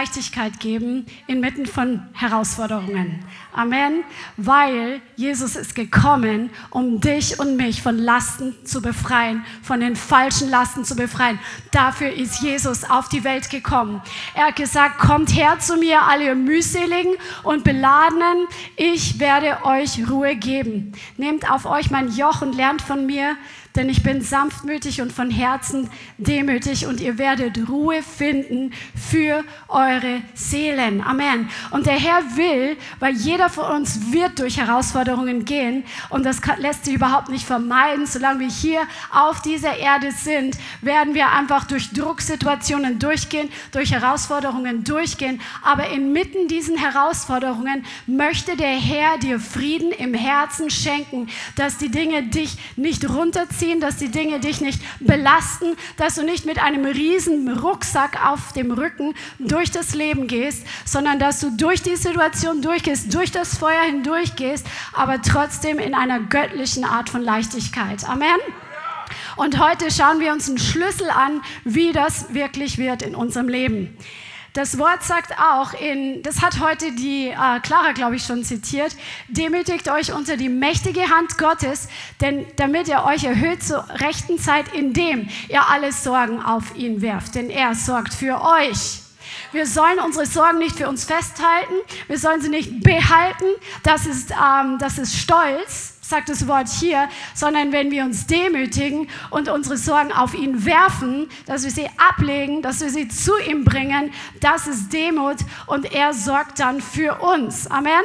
Leichtigkeit geben inmitten von Herausforderungen. Amen. Weil Jesus ist gekommen, um dich und mich von Lasten zu befreien, von den falschen Lasten zu befreien. Dafür ist Jesus auf die Welt gekommen. Er hat gesagt, kommt her zu mir, alle ihr mühseligen und beladenen, ich werde euch Ruhe geben. Nehmt auf euch mein Joch und lernt von mir, denn ich bin sanftmütig und von Herzen demütig und ihr werdet Ruhe finden für eure Seelen. Amen. Und der Herr will, weil jeder von uns wird durch Herausforderungen gehen und das lässt sich überhaupt nicht vermeiden. Solange wir hier auf dieser Erde sind, werden wir einfach durch Drucksituationen durchgehen, durch Herausforderungen durchgehen. Aber inmitten diesen Herausforderungen möchte der Herr dir Frieden im Herzen schenken, dass die Dinge dich nicht runterziehen ziehen, dass die Dinge dich nicht belasten, dass du nicht mit einem riesen Rucksack auf dem Rücken durch das Leben gehst, sondern dass du durch die Situation durchgehst, durch das Feuer hindurchgehst, aber trotzdem in einer göttlichen Art von Leichtigkeit. Amen. Und heute schauen wir uns einen Schlüssel an, wie das wirklich wird in unserem Leben. Das Wort sagt auch, in, das hat heute die äh, Clara, glaube ich, schon zitiert, demütigt euch unter die mächtige Hand Gottes, denn damit er euch erhöht zur rechten Zeit, indem ihr alle Sorgen auf ihn werft, denn er sorgt für euch. Wir sollen unsere Sorgen nicht für uns festhalten, wir sollen sie nicht behalten, das ist, ähm, das ist Stolz, sagt das Wort hier, sondern wenn wir uns demütigen und unsere Sorgen auf ihn werfen, dass wir sie ablegen, dass wir sie zu ihm bringen, das ist Demut und er sorgt dann für uns. Amen.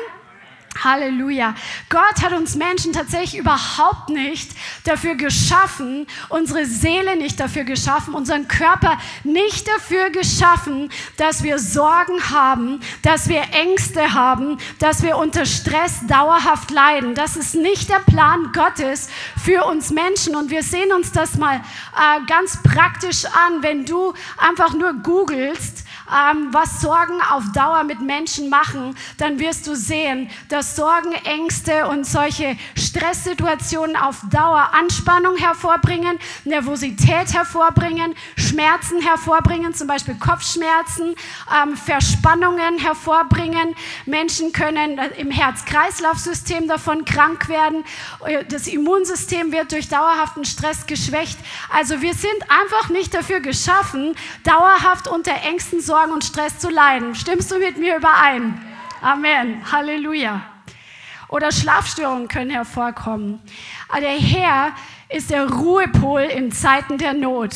Halleluja. Gott hat uns Menschen tatsächlich überhaupt nicht dafür geschaffen, unsere Seele nicht dafür geschaffen, unseren Körper nicht dafür geschaffen, dass wir Sorgen haben, dass wir Ängste haben, dass wir unter Stress dauerhaft leiden. Das ist nicht der Plan Gottes für uns Menschen. Und wir sehen uns das mal äh, ganz praktisch an, wenn du einfach nur googelst, ähm, was Sorgen auf Dauer mit Menschen machen, dann wirst du sehen, dass Sorgen, Ängste und solche Stresssituationen auf Dauer Anspannung hervorbringen, Nervosität hervorbringen, Schmerzen hervorbringen, zum Beispiel Kopfschmerzen, ähm, Verspannungen hervorbringen. Menschen können im Herz-Kreislauf-System davon krank werden. Das Immunsystem wird durch dauerhaften Stress geschwächt. Also wir sind einfach nicht dafür geschaffen, dauerhaft unter Ängsten, Sorgen Sorgen und Stress zu leiden. Stimmst du mit mir überein? Amen. Halleluja. Oder Schlafstörungen können hervorkommen. Aber der Herr ist der Ruhepol in Zeiten der Not.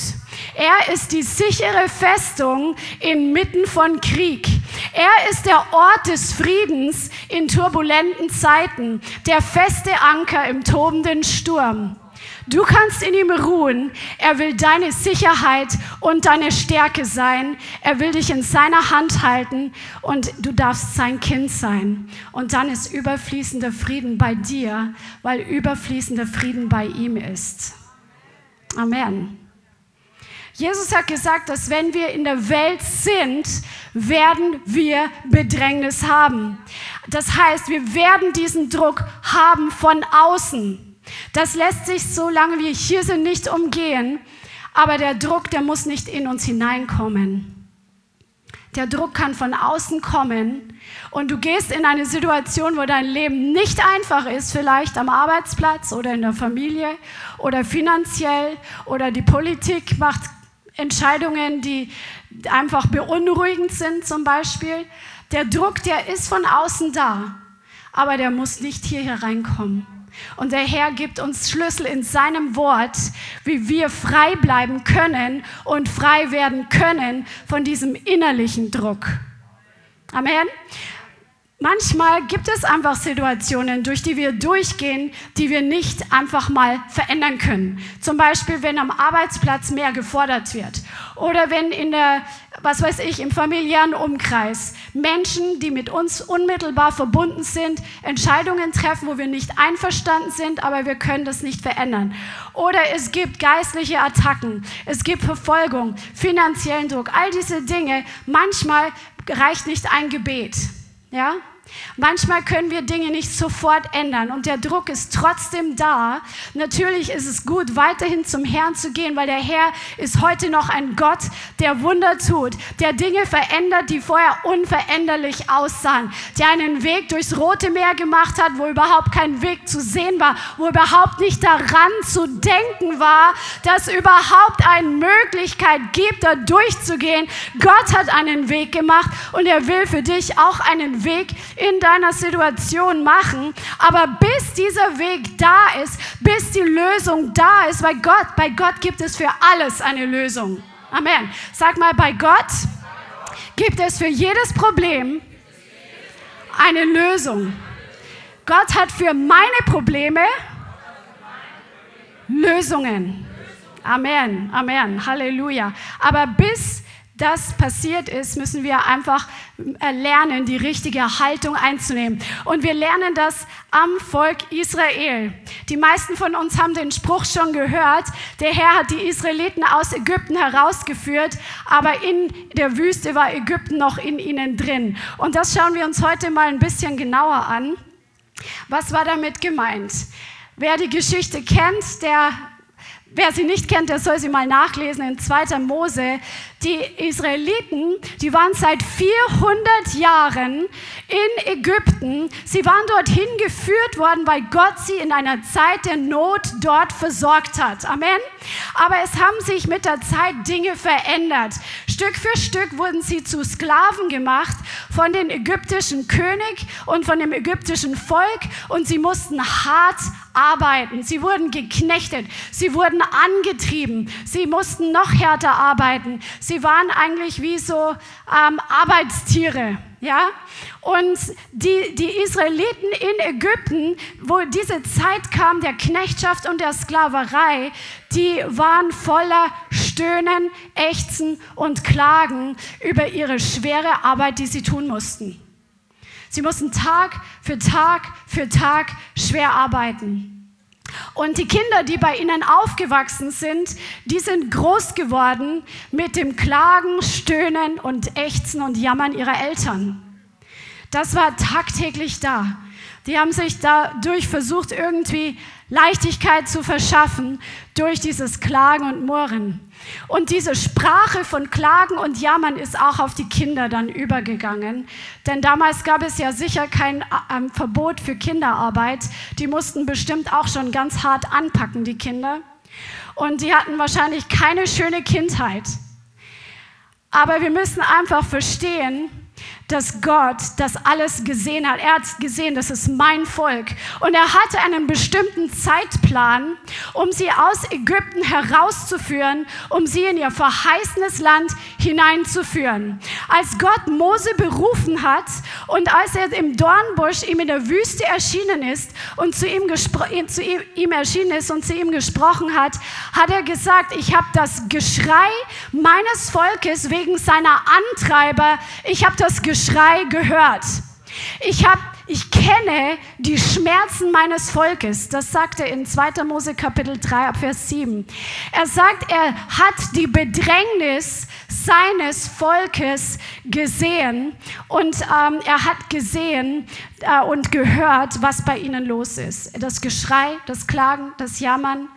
Er ist die sichere Festung inmitten von Krieg. Er ist der Ort des Friedens in turbulenten Zeiten, der feste Anker im tobenden Sturm. Du kannst in ihm ruhen. Er will deine Sicherheit und deine Stärke sein. Er will dich in seiner Hand halten und du darfst sein Kind sein. Und dann ist überfließender Frieden bei dir, weil überfließender Frieden bei ihm ist. Amen. Jesus hat gesagt, dass wenn wir in der Welt sind, werden wir Bedrängnis haben. Das heißt, wir werden diesen Druck haben von außen. Das lässt sich, solange wir hier sind, nicht umgehen. Aber der Druck, der muss nicht in uns hineinkommen. Der Druck kann von außen kommen und du gehst in eine Situation, wo dein Leben nicht einfach ist, vielleicht am Arbeitsplatz oder in der Familie oder finanziell oder die Politik macht Entscheidungen, die einfach beunruhigend sind zum Beispiel. Der Druck, der ist von außen da, aber der muss nicht hier hereinkommen. Und der Herr gibt uns Schlüssel in seinem Wort, wie wir frei bleiben können und frei werden können von diesem innerlichen Druck. Amen. Manchmal gibt es einfach Situationen, durch die wir durchgehen, die wir nicht einfach mal verändern können. Zum Beispiel, wenn am Arbeitsplatz mehr gefordert wird oder wenn in der, was weiß ich, im familiären Umkreis Menschen, die mit uns unmittelbar verbunden sind, Entscheidungen treffen, wo wir nicht einverstanden sind, aber wir können das nicht verändern. Oder es gibt geistliche Attacken, es gibt Verfolgung, finanziellen Druck, all diese Dinge. Manchmal reicht nicht ein Gebet. Ja? Manchmal können wir Dinge nicht sofort ändern und der Druck ist trotzdem da. Natürlich ist es gut, weiterhin zum Herrn zu gehen, weil der Herr ist heute noch ein Gott, der Wunder tut, der Dinge verändert, die vorher unveränderlich aussahen, der einen Weg durchs Rote Meer gemacht hat, wo überhaupt kein Weg zu sehen war, wo überhaupt nicht daran zu denken war, dass überhaupt eine Möglichkeit gibt, da durchzugehen. Gott hat einen Weg gemacht und er will für dich auch einen Weg in deiner Situation machen. Aber bis dieser Weg da ist, bis die Lösung da ist, bei Gott, bei Gott gibt es für alles eine Lösung. Amen. Sag mal, bei Gott gibt es für jedes Problem eine Lösung. Gott hat für meine Probleme Lösungen. Amen, Amen, Halleluja. Aber bis das passiert ist, müssen wir einfach lernen, die richtige Haltung einzunehmen. Und wir lernen das am Volk Israel. Die meisten von uns haben den Spruch schon gehört, der Herr hat die Israeliten aus Ägypten herausgeführt, aber in der Wüste war Ägypten noch in ihnen drin. Und das schauen wir uns heute mal ein bisschen genauer an. Was war damit gemeint? Wer die Geschichte kennt, der Wer sie nicht kennt, der soll sie mal nachlesen in 2. Mose. Die Israeliten, die waren seit 400 Jahren in Ägypten. Sie waren dorthin geführt worden, weil Gott sie in einer Zeit der Not dort versorgt hat. Amen. Aber es haben sich mit der Zeit Dinge verändert. Stück für Stück wurden sie zu Sklaven gemacht von dem ägyptischen König und von dem ägyptischen Volk und sie mussten hart arbeiten. Sie wurden geknechtet, sie wurden angetrieben, sie mussten noch härter arbeiten. Sie waren eigentlich wie so ähm, Arbeitstiere. Ja? Und die, die Israeliten in Ägypten, wo diese Zeit kam der Knechtschaft und der Sklaverei, die waren voller Stöhnen, Ächzen und Klagen über ihre schwere Arbeit, die sie tun mussten. Sie mussten Tag für Tag für Tag schwer arbeiten. Und die Kinder, die bei ihnen aufgewachsen sind, die sind groß geworden mit dem Klagen, Stöhnen und Ächzen und Jammern ihrer Eltern. Das war tagtäglich da. Die haben sich dadurch versucht, irgendwie Leichtigkeit zu verschaffen durch dieses Klagen und Murren. Und diese Sprache von Klagen und Jammern ist auch auf die Kinder dann übergegangen. Denn damals gab es ja sicher kein äh, Verbot für Kinderarbeit. Die mussten bestimmt auch schon ganz hart anpacken, die Kinder. Und die hatten wahrscheinlich keine schöne Kindheit. Aber wir müssen einfach verstehen, dass Gott das alles gesehen hat. Er hat gesehen, das ist mein Volk. Und er hatte einen bestimmten Zeitplan, um sie aus Ägypten herauszuführen, um sie in ihr verheißenes Land hineinzuführen. Als Gott Mose berufen hat und als er im Dornbusch ihm in der Wüste erschienen ist und zu ihm, zu ihm erschienen ist und zu ihm gesprochen hat, hat er gesagt, ich habe das Geschrei meines Volkes wegen seiner Antreiber, ich habe das Geschrei Geschrei gehört. Ich habe ich kenne die Schmerzen meines Volkes. Das sagt er in 2. Mose Kapitel 3 Vers 7. Er sagt, er hat die Bedrängnis seines Volkes gesehen und ähm, er hat gesehen äh, und gehört, was bei ihnen los ist. Das Geschrei, das Klagen, das Jammern,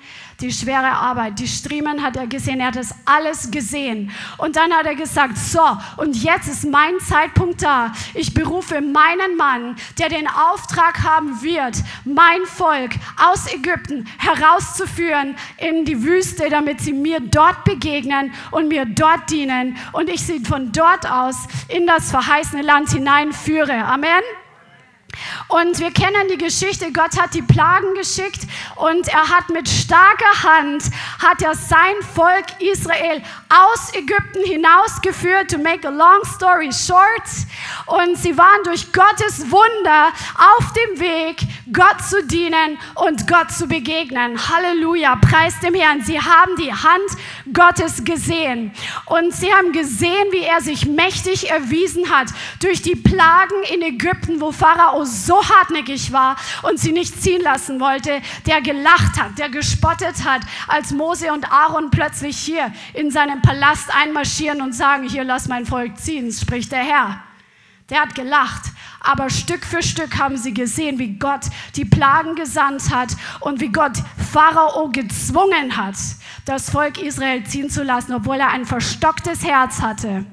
die schwere Arbeit, die Striemen hat er gesehen, er hat das alles gesehen. Und dann hat er gesagt, so, und jetzt ist mein Zeitpunkt da. Ich berufe meinen Mann, der den Auftrag haben wird, mein Volk aus Ägypten herauszuführen in die Wüste, damit sie mir dort begegnen und mir dort dienen und ich sie von dort aus in das verheißene Land hineinführe. Amen. Und wir kennen die Geschichte, Gott hat die Plagen geschickt und er hat mit starker Hand, hat er sein Volk Israel aus Ägypten hinausgeführt, to make a long story short. Und sie waren durch Gottes Wunder auf dem Weg, Gott zu dienen und Gott zu begegnen. Halleluja, preis dem Herrn. Sie haben die Hand Gottes gesehen und sie haben gesehen, wie er sich mächtig erwiesen hat durch die Plagen in Ägypten, wo Pharao so hartnäckig war und sie nicht ziehen lassen wollte, der gelacht hat, der gespottet hat, als Mose und Aaron plötzlich hier in seinem Palast einmarschieren und sagen, hier lass mein Volk ziehen, spricht der Herr. Der hat gelacht. Aber Stück für Stück haben sie gesehen, wie Gott die Plagen gesandt hat und wie Gott Pharao gezwungen hat, das Volk Israel ziehen zu lassen, obwohl er ein verstocktes Herz hatte.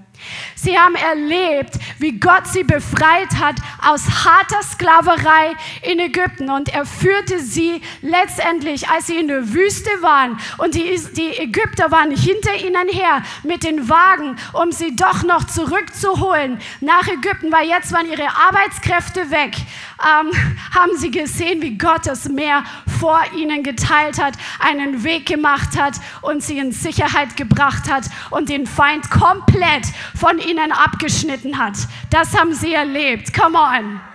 Sie haben erlebt, wie Gott sie befreit hat aus harter Sklaverei in Ägypten. Und er führte sie letztendlich, als sie in der Wüste waren. Und die, die Ägypter waren hinter ihnen her mit den Wagen, um sie doch noch zurückzuholen nach Ägypten, weil jetzt waren ihre Arbeitskräfte weg ähm, haben sie gesehen, wie Gott das Meer vor ihnen geteilt hat, einen Weg gemacht hat und sie in Sicherheit gebracht hat und den Feind komplett von ihnen abgeschnitten hat. Das haben sie erlebt. Come on.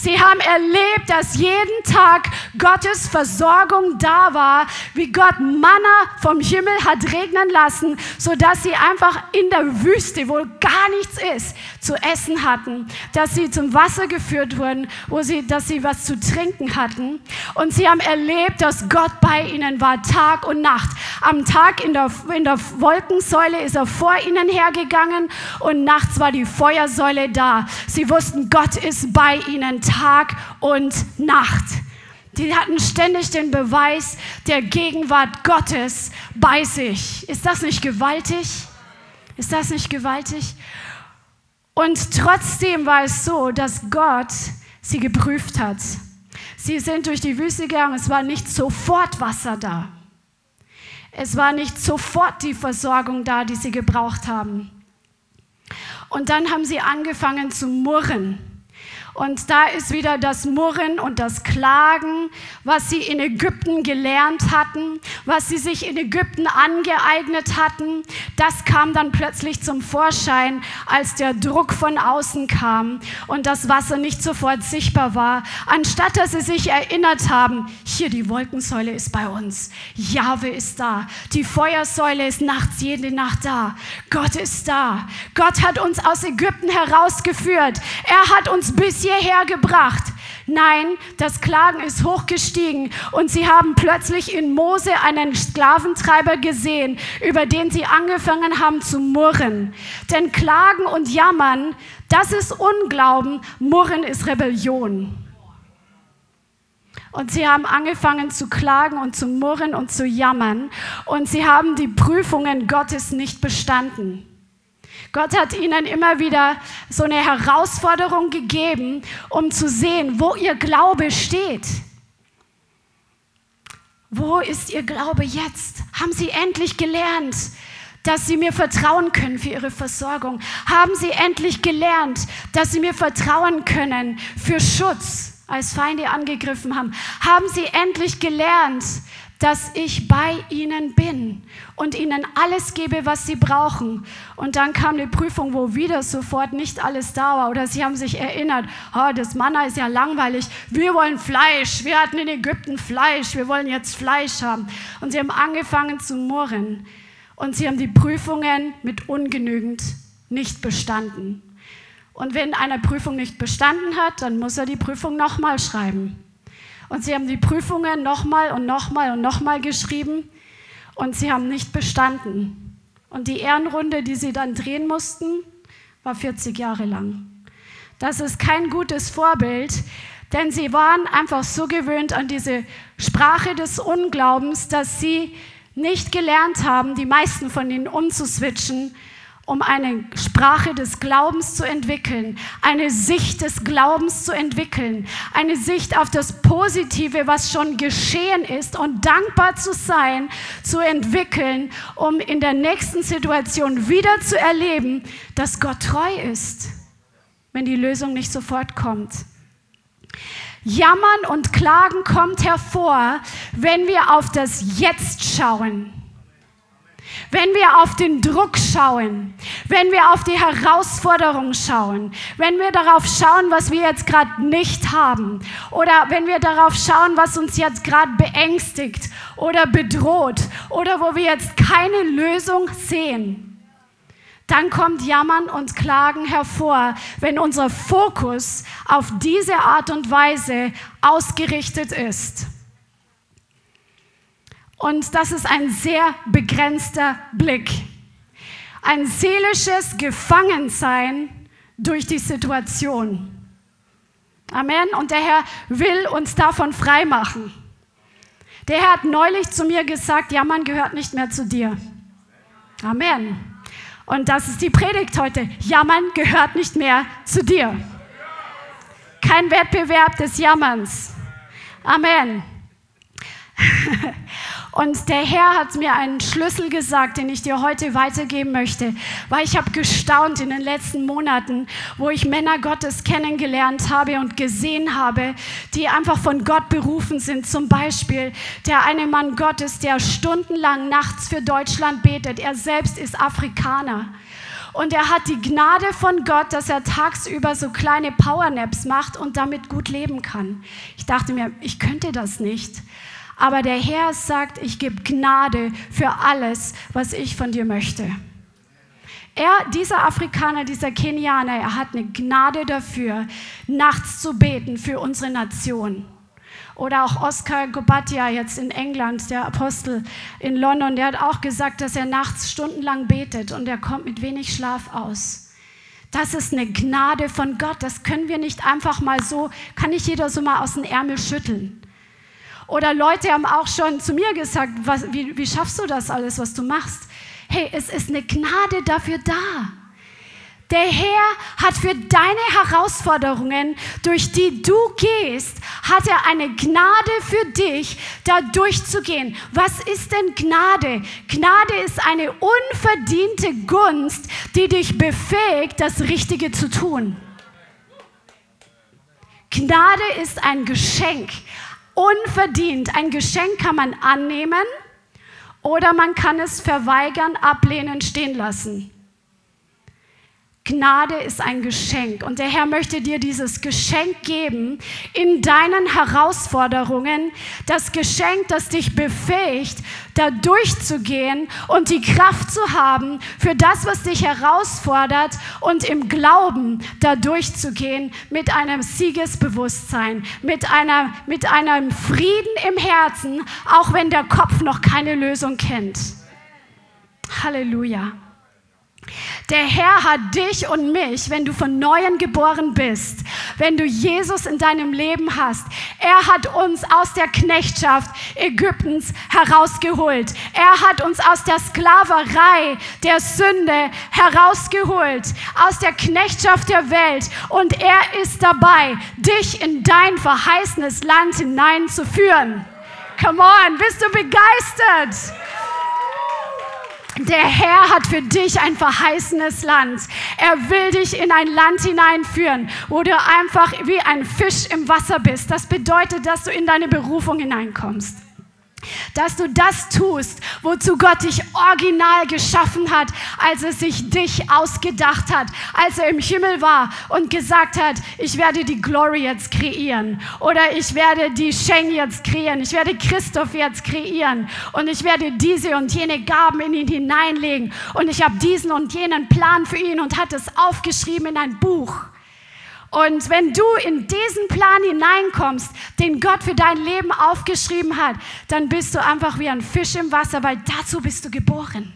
Sie haben erlebt, dass jeden Tag Gottes Versorgung da war, wie Gott Manna vom Himmel hat regnen lassen, sodass sie einfach in der Wüste, wo gar nichts ist, zu essen hatten, dass sie zum Wasser geführt wurden, wo sie, dass sie was zu trinken hatten. Und sie haben erlebt, dass Gott bei ihnen war, Tag und Nacht. Am Tag in der, in der Wolkensäule ist er vor ihnen hergegangen und nachts war die Feuersäule da. Sie wussten, Gott ist bei ihnen Tag und Nacht. Die hatten ständig den Beweis der Gegenwart Gottes bei sich. Ist das nicht gewaltig? Ist das nicht gewaltig? Und trotzdem war es so, dass Gott sie geprüft hat. Sie sind durch die Wüste gegangen, es war nicht sofort Wasser da. Es war nicht sofort die Versorgung da, die sie gebraucht haben. Und dann haben sie angefangen zu murren. Und da ist wieder das Murren und das Klagen, was sie in Ägypten gelernt hatten, was sie sich in Ägypten angeeignet hatten. Das kam dann plötzlich zum Vorschein, als der Druck von außen kam und das Wasser nicht sofort sichtbar war. Anstatt dass sie sich erinnert haben, hier die Wolkensäule ist bei uns, Jahwe ist da, die Feuersäule ist nachts jede Nacht da, Gott ist da. Gott hat uns aus Ägypten herausgeführt. Er hat uns bis hierher gebracht. Nein, das Klagen ist hochgestiegen und sie haben plötzlich in Mose einen Sklaventreiber gesehen, über den sie angefangen haben zu murren. Denn Klagen und Jammern, das ist Unglauben, Murren ist Rebellion. Und sie haben angefangen zu klagen und zu murren und zu jammern. Und sie haben die Prüfungen Gottes nicht bestanden. Gott hat ihnen immer wieder so eine Herausforderung gegeben, um zu sehen, wo ihr Glaube steht. Wo ist ihr Glaube jetzt? Haben sie endlich gelernt, dass sie mir vertrauen können für ihre Versorgung? Haben sie endlich gelernt, dass sie mir vertrauen können für Schutz, als Feinde angegriffen haben? Haben sie endlich gelernt, dass ich bei ihnen bin und ihnen alles gebe, was sie brauchen. Und dann kam die Prüfung, wo wieder sofort nicht alles da war. Oder sie haben sich erinnert, oh, das Manna ist ja langweilig, wir wollen Fleisch, wir hatten in Ägypten Fleisch, wir wollen jetzt Fleisch haben. Und sie haben angefangen zu murren. Und sie haben die Prüfungen mit ungenügend nicht bestanden. Und wenn eine Prüfung nicht bestanden hat, dann muss er die Prüfung nochmal schreiben. Und sie haben die Prüfungen nochmal und nochmal und nochmal geschrieben und sie haben nicht bestanden. Und die Ehrenrunde, die sie dann drehen mussten, war 40 Jahre lang. Das ist kein gutes Vorbild, denn sie waren einfach so gewöhnt an diese Sprache des Unglaubens, dass sie nicht gelernt haben, die meisten von ihnen umzuswitchen um eine Sprache des Glaubens zu entwickeln, eine Sicht des Glaubens zu entwickeln, eine Sicht auf das Positive, was schon geschehen ist und dankbar zu sein, zu entwickeln, um in der nächsten Situation wieder zu erleben, dass Gott treu ist, wenn die Lösung nicht sofort kommt. Jammern und Klagen kommt hervor, wenn wir auf das Jetzt schauen wenn wir auf den Druck schauen, wenn wir auf die Herausforderung schauen, wenn wir darauf schauen, was wir jetzt gerade nicht haben oder wenn wir darauf schauen, was uns jetzt gerade beängstigt oder bedroht oder wo wir jetzt keine Lösung sehen, dann kommt Jammern und Klagen hervor, wenn unser Fokus auf diese Art und Weise ausgerichtet ist. Und das ist ein sehr begrenzter Blick. Ein seelisches Gefangensein durch die Situation. Amen. Und der Herr will uns davon frei machen. Der Herr hat neulich zu mir gesagt, Jammern gehört nicht mehr zu dir. Amen. Und das ist die Predigt heute. Jammern gehört nicht mehr zu dir. Kein Wettbewerb des Jammerns. Amen. Und der Herr hat mir einen Schlüssel gesagt, den ich dir heute weitergeben möchte, weil ich habe gestaunt in den letzten Monaten, wo ich Männer Gottes kennengelernt habe und gesehen habe, die einfach von Gott berufen sind. Zum Beispiel der eine Mann Gottes, der stundenlang nachts für Deutschland betet. Er selbst ist Afrikaner. Und er hat die Gnade von Gott, dass er tagsüber so kleine Powernaps macht und damit gut leben kann. Ich dachte mir, ich könnte das nicht. Aber der Herr sagt, ich gebe Gnade für alles, was ich von dir möchte. Er, dieser Afrikaner, dieser Kenianer, er hat eine Gnade dafür, nachts zu beten für unsere Nation. Oder auch Oscar Gobatia jetzt in England, der Apostel in London, der hat auch gesagt, dass er nachts stundenlang betet und er kommt mit wenig Schlaf aus. Das ist eine Gnade von Gott. Das können wir nicht einfach mal so, kann nicht jeder so mal aus dem Ärmel schütteln. Oder Leute haben auch schon zu mir gesagt, was, wie, wie schaffst du das alles, was du machst? Hey, es ist eine Gnade dafür da. Der Herr hat für deine Herausforderungen, durch die du gehst, hat er eine Gnade für dich, da durchzugehen. Was ist denn Gnade? Gnade ist eine unverdiente Gunst, die dich befähigt, das Richtige zu tun. Gnade ist ein Geschenk, unverdient. Ein Geschenk kann man annehmen oder man kann es verweigern, ablehnen, stehen lassen. Gnade ist ein Geschenk und der Herr möchte dir dieses Geschenk geben in deinen Herausforderungen. Das Geschenk, das dich befähigt, da durchzugehen und die Kraft zu haben für das, was dich herausfordert und im Glauben da durchzugehen mit einem Siegesbewusstsein, mit, einer, mit einem Frieden im Herzen, auch wenn der Kopf noch keine Lösung kennt. Halleluja. Der Herr hat dich und mich, wenn du von neuem geboren bist, wenn du Jesus in deinem Leben hast, er hat uns aus der Knechtschaft Ägyptens herausgeholt. Er hat uns aus der Sklaverei der Sünde herausgeholt, aus der Knechtschaft der Welt. Und er ist dabei, dich in dein verheißenes Land hineinzuführen. Come on, bist du begeistert? Der Herr hat für dich ein verheißenes Land. Er will dich in ein Land hineinführen, wo du einfach wie ein Fisch im Wasser bist. Das bedeutet, dass du in deine Berufung hineinkommst dass du das tust, wozu Gott dich original geschaffen hat, als er sich dich ausgedacht hat, als er im Himmel war und gesagt hat, ich werde die Glory jetzt kreieren oder ich werde die Sheng jetzt kreieren, ich werde Christoph jetzt kreieren und ich werde diese und jene Gaben in ihn hineinlegen und ich habe diesen und jenen Plan für ihn und hat es aufgeschrieben in ein Buch. Und wenn du in diesen Plan hineinkommst, den Gott für dein Leben aufgeschrieben hat, dann bist du einfach wie ein Fisch im Wasser, weil dazu bist du geboren.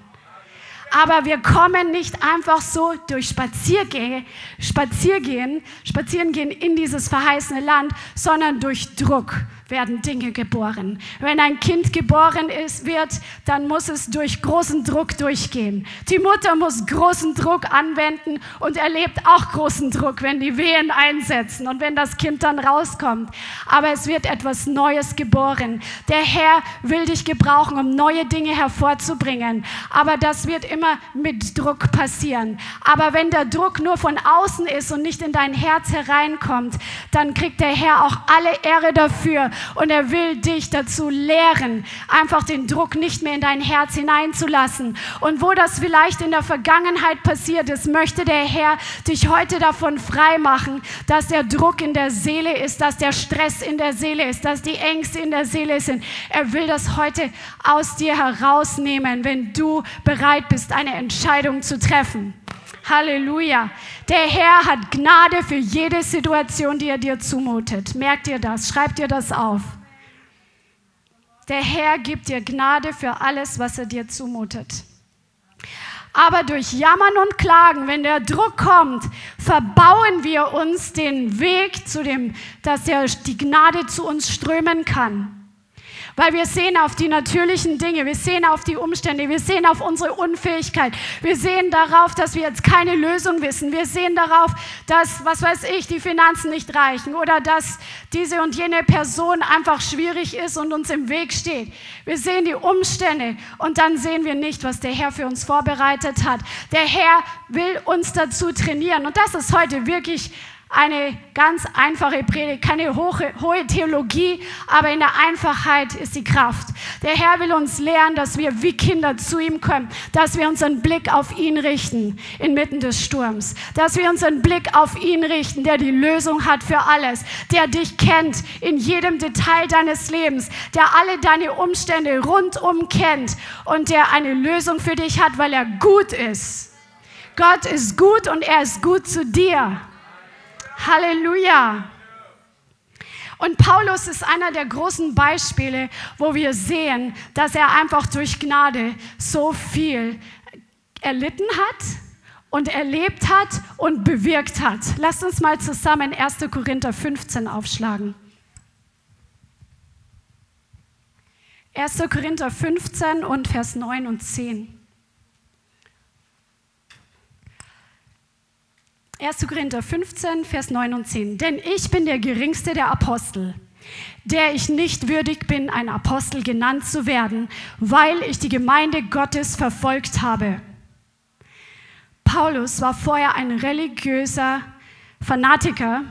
Aber wir kommen nicht einfach so durch Spaziergänge, Spaziergehen, Spazierengehen in dieses verheißene Land, sondern durch Druck werden Dinge geboren. Wenn ein Kind geboren ist, wird, dann muss es durch großen Druck durchgehen. Die Mutter muss großen Druck anwenden und erlebt auch großen Druck, wenn die Wehen einsetzen und wenn das Kind dann rauskommt. Aber es wird etwas Neues geboren. Der Herr will dich gebrauchen, um neue Dinge hervorzubringen. Aber das wird immer mit Druck passieren. Aber wenn der Druck nur von außen ist und nicht in dein Herz hereinkommt, dann kriegt der Herr auch alle Ehre dafür und er will dich dazu lehren, einfach den Druck nicht mehr in dein Herz hineinzulassen. Und wo das vielleicht in der Vergangenheit passiert ist, möchte der Herr dich heute davon frei machen, dass der Druck in der Seele ist, dass der Stress in der Seele ist, dass die Ängste in der Seele sind. Er will das heute aus dir herausnehmen, wenn du bereit bist, eine Entscheidung zu treffen. Halleluja. Der Herr hat Gnade für jede Situation, die er dir zumutet. Merkt dir das, schreibt dir das auf. Der Herr gibt dir Gnade für alles, was er dir zumutet. Aber durch Jammern und Klagen, wenn der Druck kommt, verbauen wir uns den Weg zu dem, dass der, die Gnade zu uns strömen kann. Weil wir sehen auf die natürlichen Dinge, wir sehen auf die Umstände, wir sehen auf unsere Unfähigkeit, wir sehen darauf, dass wir jetzt keine Lösung wissen, wir sehen darauf, dass, was weiß ich, die Finanzen nicht reichen oder dass diese und jene Person einfach schwierig ist und uns im Weg steht. Wir sehen die Umstände und dann sehen wir nicht, was der Herr für uns vorbereitet hat. Der Herr will uns dazu trainieren und das ist heute wirklich eine ganz einfache Predigt, keine hohe, hohe Theologie, aber in der Einfachheit ist die Kraft. Der Herr will uns lernen, dass wir wie Kinder zu ihm kommen, dass wir unseren Blick auf ihn richten inmitten des Sturms, dass wir unseren Blick auf ihn richten, der die Lösung hat für alles, der dich kennt in jedem Detail deines Lebens, der alle deine Umstände rundum kennt und der eine Lösung für dich hat, weil er gut ist. Gott ist gut und er ist gut zu dir. Halleluja. Und Paulus ist einer der großen Beispiele, wo wir sehen, dass er einfach durch Gnade so viel erlitten hat und erlebt hat und bewirkt hat. Lasst uns mal zusammen 1. Korinther 15 aufschlagen. 1. Korinther 15 und Vers 9 und 10. 1. Korinther 15, Vers 9 und 10. Denn ich bin der geringste der Apostel, der ich nicht würdig bin, ein Apostel genannt zu werden, weil ich die Gemeinde Gottes verfolgt habe. Paulus war vorher ein religiöser Fanatiker,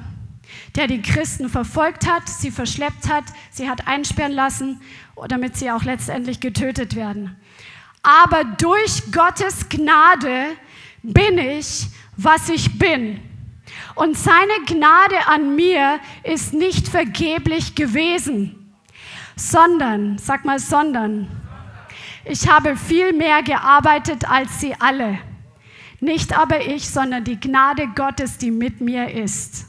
der die Christen verfolgt hat, sie verschleppt hat, sie hat einsperren lassen, damit sie auch letztendlich getötet werden. Aber durch Gottes Gnade bin ich was ich bin. Und seine Gnade an mir ist nicht vergeblich gewesen, sondern, sag mal, sondern, ich habe viel mehr gearbeitet als sie alle. Nicht aber ich, sondern die Gnade Gottes, die mit mir ist.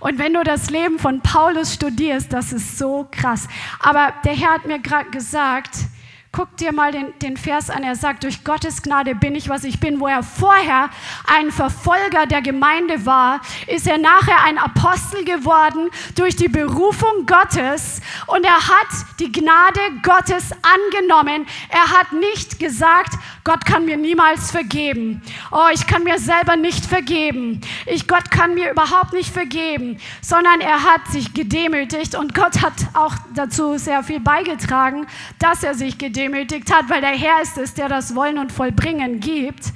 Und wenn du das Leben von Paulus studierst, das ist so krass. Aber der Herr hat mir gerade gesagt, Guck dir mal den, den Vers an. Er sagt, durch Gottes Gnade bin ich, was ich bin. Wo er vorher ein Verfolger der Gemeinde war, ist er nachher ein Apostel geworden durch die Berufung Gottes. Und er hat die Gnade Gottes angenommen. Er hat nicht gesagt, Gott kann mir niemals vergeben. Oh, ich kann mir selber nicht vergeben. Ich, Gott kann mir überhaupt nicht vergeben. Sondern er hat sich gedemütigt und Gott hat auch dazu sehr viel beigetragen, dass er sich gedemütigt hat, weil der Herr ist es, der das Wollen und Vollbringen gibt.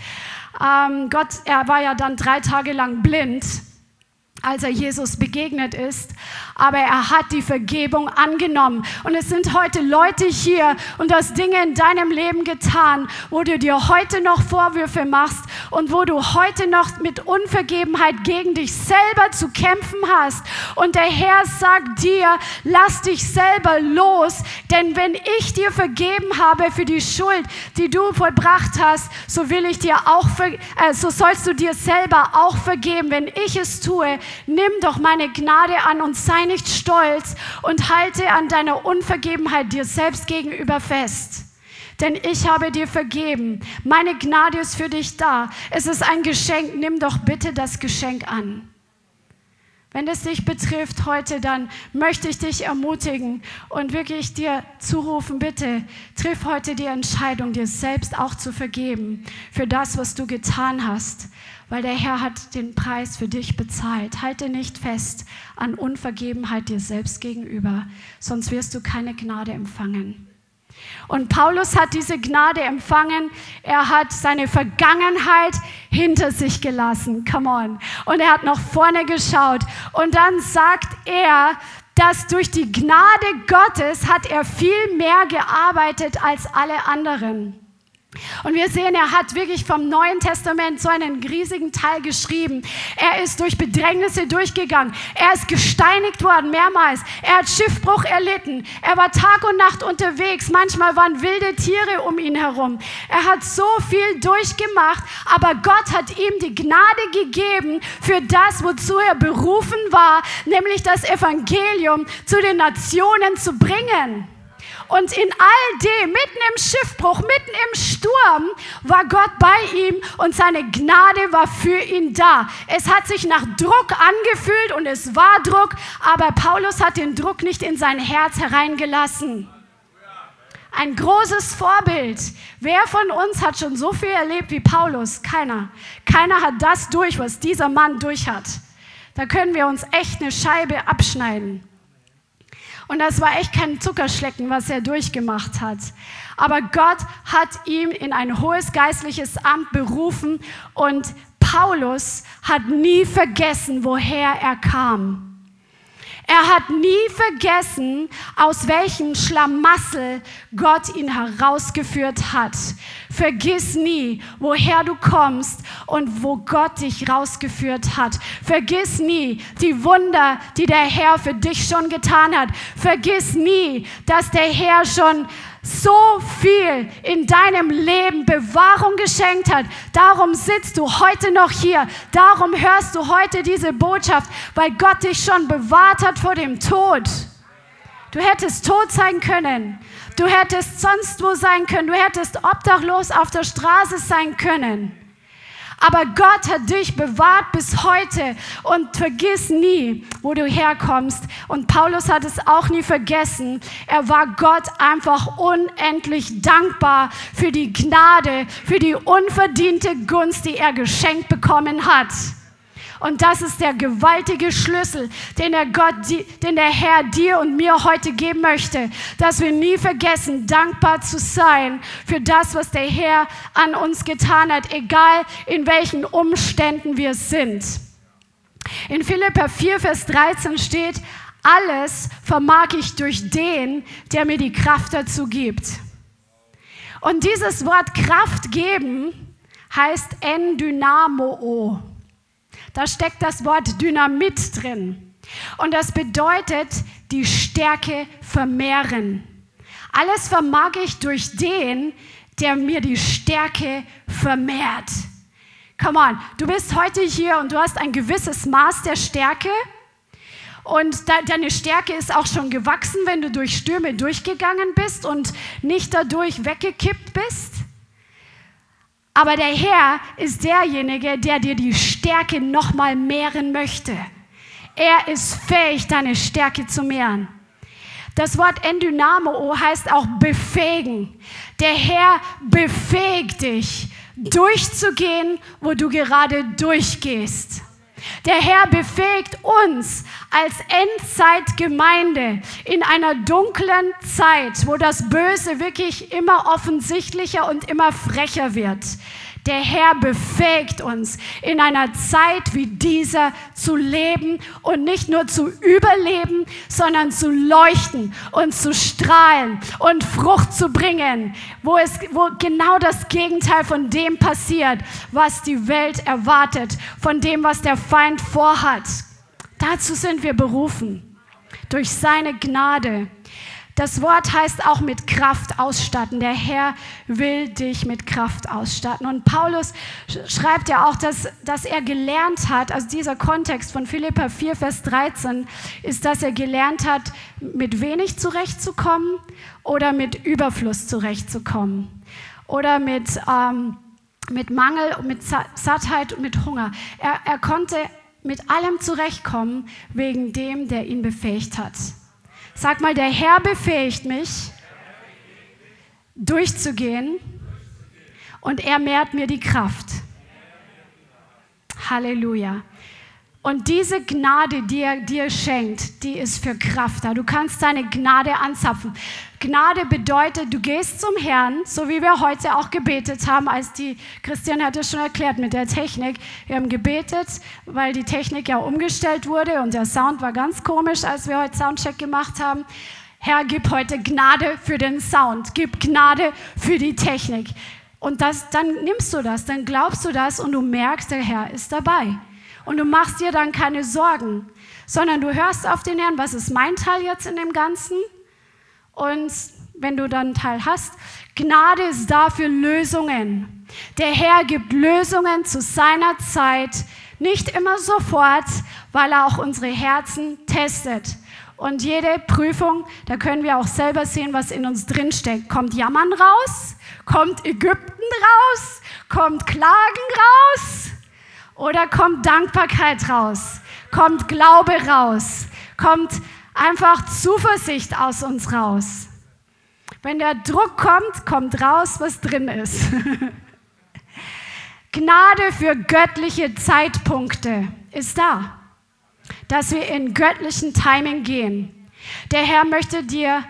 Ähm, Gott, er war ja dann drei Tage lang blind als er Jesus begegnet ist, aber er hat die Vergebung angenommen. Und es sind heute Leute hier und du hast Dinge in deinem Leben getan, wo du dir heute noch Vorwürfe machst und wo du heute noch mit Unvergebenheit gegen dich selber zu kämpfen hast. Und der Herr sagt dir, lass dich selber los, denn wenn ich dir vergeben habe für die Schuld, die du vollbracht hast, so will ich dir auch, äh, so sollst du dir selber auch vergeben. Wenn ich es tue, nimm doch meine Gnade an und sei nicht stolz und halte an deiner Unvergebenheit dir selbst gegenüber fest. Denn ich habe dir vergeben. Meine Gnade ist für dich da. Es ist ein Geschenk. Nimm doch bitte das Geschenk an. Wenn es dich betrifft heute, dann möchte ich dich ermutigen und wirklich dir zurufen, bitte triff heute die Entscheidung, dir selbst auch zu vergeben für das, was du getan hast weil der Herr hat den Preis für dich bezahlt. Halte nicht fest an Unvergebenheit dir selbst gegenüber, sonst wirst du keine Gnade empfangen. Und Paulus hat diese Gnade empfangen. Er hat seine Vergangenheit hinter sich gelassen. Come on. Und er hat nach vorne geschaut. Und dann sagt er, dass durch die Gnade Gottes hat er viel mehr gearbeitet als alle anderen. Und wir sehen, er hat wirklich vom Neuen Testament so einen riesigen Teil geschrieben. Er ist durch Bedrängnisse durchgegangen. Er ist gesteinigt worden mehrmals. Er hat Schiffbruch erlitten. Er war Tag und Nacht unterwegs. Manchmal waren wilde Tiere um ihn herum. Er hat so viel durchgemacht, aber Gott hat ihm die Gnade gegeben für das, wozu er berufen war, nämlich das Evangelium zu den Nationen zu bringen. Und in all dem, mitten im Schiffbruch, mitten im Sturm, war Gott bei ihm und seine Gnade war für ihn da. Es hat sich nach Druck angefühlt und es war Druck, aber Paulus hat den Druck nicht in sein Herz hereingelassen. Ein großes Vorbild. Wer von uns hat schon so viel erlebt wie Paulus? Keiner. Keiner hat das durch, was dieser Mann durch hat. Da können wir uns echt eine Scheibe abschneiden. Und das war echt kein Zuckerschlecken, was er durchgemacht hat. Aber Gott hat ihn in ein hohes geistliches Amt berufen und Paulus hat nie vergessen, woher er kam. Er hat nie vergessen, aus welchem Schlamassel Gott ihn herausgeführt hat. Vergiss nie, woher du kommst und wo Gott dich rausgeführt hat. Vergiss nie die Wunder, die der Herr für dich schon getan hat. Vergiss nie, dass der Herr schon so viel in deinem Leben Bewahrung geschenkt hat. Darum sitzt du heute noch hier. Darum hörst du heute diese Botschaft, weil Gott dich schon bewahrt hat vor dem Tod. Du hättest tot sein können. Du hättest sonst wo sein können. Du hättest obdachlos auf der Straße sein können. Aber Gott hat dich bewahrt bis heute und vergiss nie, wo du herkommst. Und Paulus hat es auch nie vergessen. Er war Gott einfach unendlich dankbar für die Gnade, für die unverdiente Gunst, die er geschenkt bekommen hat. Und das ist der gewaltige Schlüssel, den der, Gott, den der Herr dir und mir heute geben möchte, dass wir nie vergessen, dankbar zu sein für das, was der Herr an uns getan hat, egal in welchen Umständen wir sind. In Philippa 4, Vers 13 steht, alles vermag ich durch den, der mir die Kraft dazu gibt. Und dieses Wort Kraft geben heißt endynamo. Da steckt das Wort Dynamit drin. Und das bedeutet die Stärke vermehren. Alles vermag ich durch den, der mir die Stärke vermehrt. Come on, du bist heute hier und du hast ein gewisses Maß der Stärke. Und deine Stärke ist auch schon gewachsen, wenn du durch Stürme durchgegangen bist und nicht dadurch weggekippt bist. Aber der Herr ist derjenige, der dir die Stärke nochmal mehren möchte. Er ist fähig, deine Stärke zu mehren. Das Wort Endynamo heißt auch befähigen. Der Herr befähigt dich, durchzugehen, wo du gerade durchgehst. Der Herr befähigt uns als Endzeitgemeinde in einer dunklen Zeit, wo das Böse wirklich immer offensichtlicher und immer frecher wird. Der Herr befähigt uns, in einer Zeit wie dieser zu leben und nicht nur zu überleben, sondern zu leuchten und zu strahlen und Frucht zu bringen, wo, es, wo genau das Gegenteil von dem passiert, was die Welt erwartet, von dem, was der Feind vorhat. Dazu sind wir berufen, durch seine Gnade. Das Wort heißt auch mit Kraft ausstatten. Der Herr will dich mit Kraft ausstatten. Und Paulus schreibt ja auch, dass, dass er gelernt hat, also dieser Kontext von Philippa 4, Vers 13, ist, dass er gelernt hat, mit wenig zurechtzukommen oder mit Überfluss zurechtzukommen. Oder mit, ähm, mit Mangel, mit Sattheit und mit Hunger. Er, er konnte mit allem zurechtkommen wegen dem, der ihn befähigt hat. Sag mal, der Herr befähigt mich, durchzugehen und er mehrt mir die Kraft. Halleluja. Und diese Gnade, die er dir schenkt, die ist für Kraft da. Du kannst deine Gnade anzapfen. Gnade bedeutet, du gehst zum Herrn, so wie wir heute auch gebetet haben, als die, Christian hat es schon erklärt mit der Technik. Wir haben gebetet, weil die Technik ja umgestellt wurde und der Sound war ganz komisch, als wir heute Soundcheck gemacht haben. Herr, gib heute Gnade für den Sound, gib Gnade für die Technik. Und das, dann nimmst du das, dann glaubst du das und du merkst, der Herr ist dabei. Und du machst dir dann keine Sorgen, sondern du hörst auf den Herrn, was ist mein Teil jetzt in dem Ganzen? Und wenn du dann einen Teil hast, Gnade ist da für Lösungen. Der Herr gibt Lösungen zu seiner Zeit, Nicht immer sofort, weil er auch unsere Herzen testet. Und jede Prüfung, da können wir auch selber sehen, was in uns drinsteckt. Kommt Jammern raus? Kommt Ägypten raus? Kommt Klagen raus? Oder kommt Dankbarkeit raus? Kommt Glaube raus? Kommt einfach Zuversicht aus uns raus? Wenn der Druck kommt, kommt raus, was drin ist. Gnade für göttliche Zeitpunkte ist da, dass wir in göttlichen Timing gehen. Der Herr möchte dir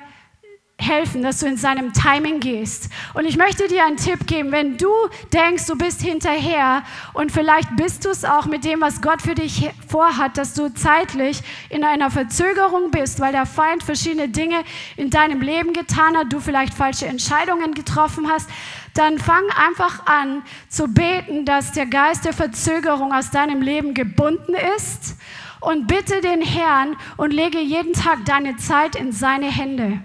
helfen, dass du in seinem Timing gehst. Und ich möchte dir einen Tipp geben, wenn du denkst, du bist hinterher und vielleicht bist du es auch mit dem, was Gott für dich vorhat, dass du zeitlich in einer Verzögerung bist, weil der Feind verschiedene Dinge in deinem Leben getan hat, du vielleicht falsche Entscheidungen getroffen hast, dann fang einfach an zu beten, dass der Geist der Verzögerung aus deinem Leben gebunden ist und bitte den Herrn und lege jeden Tag deine Zeit in seine Hände.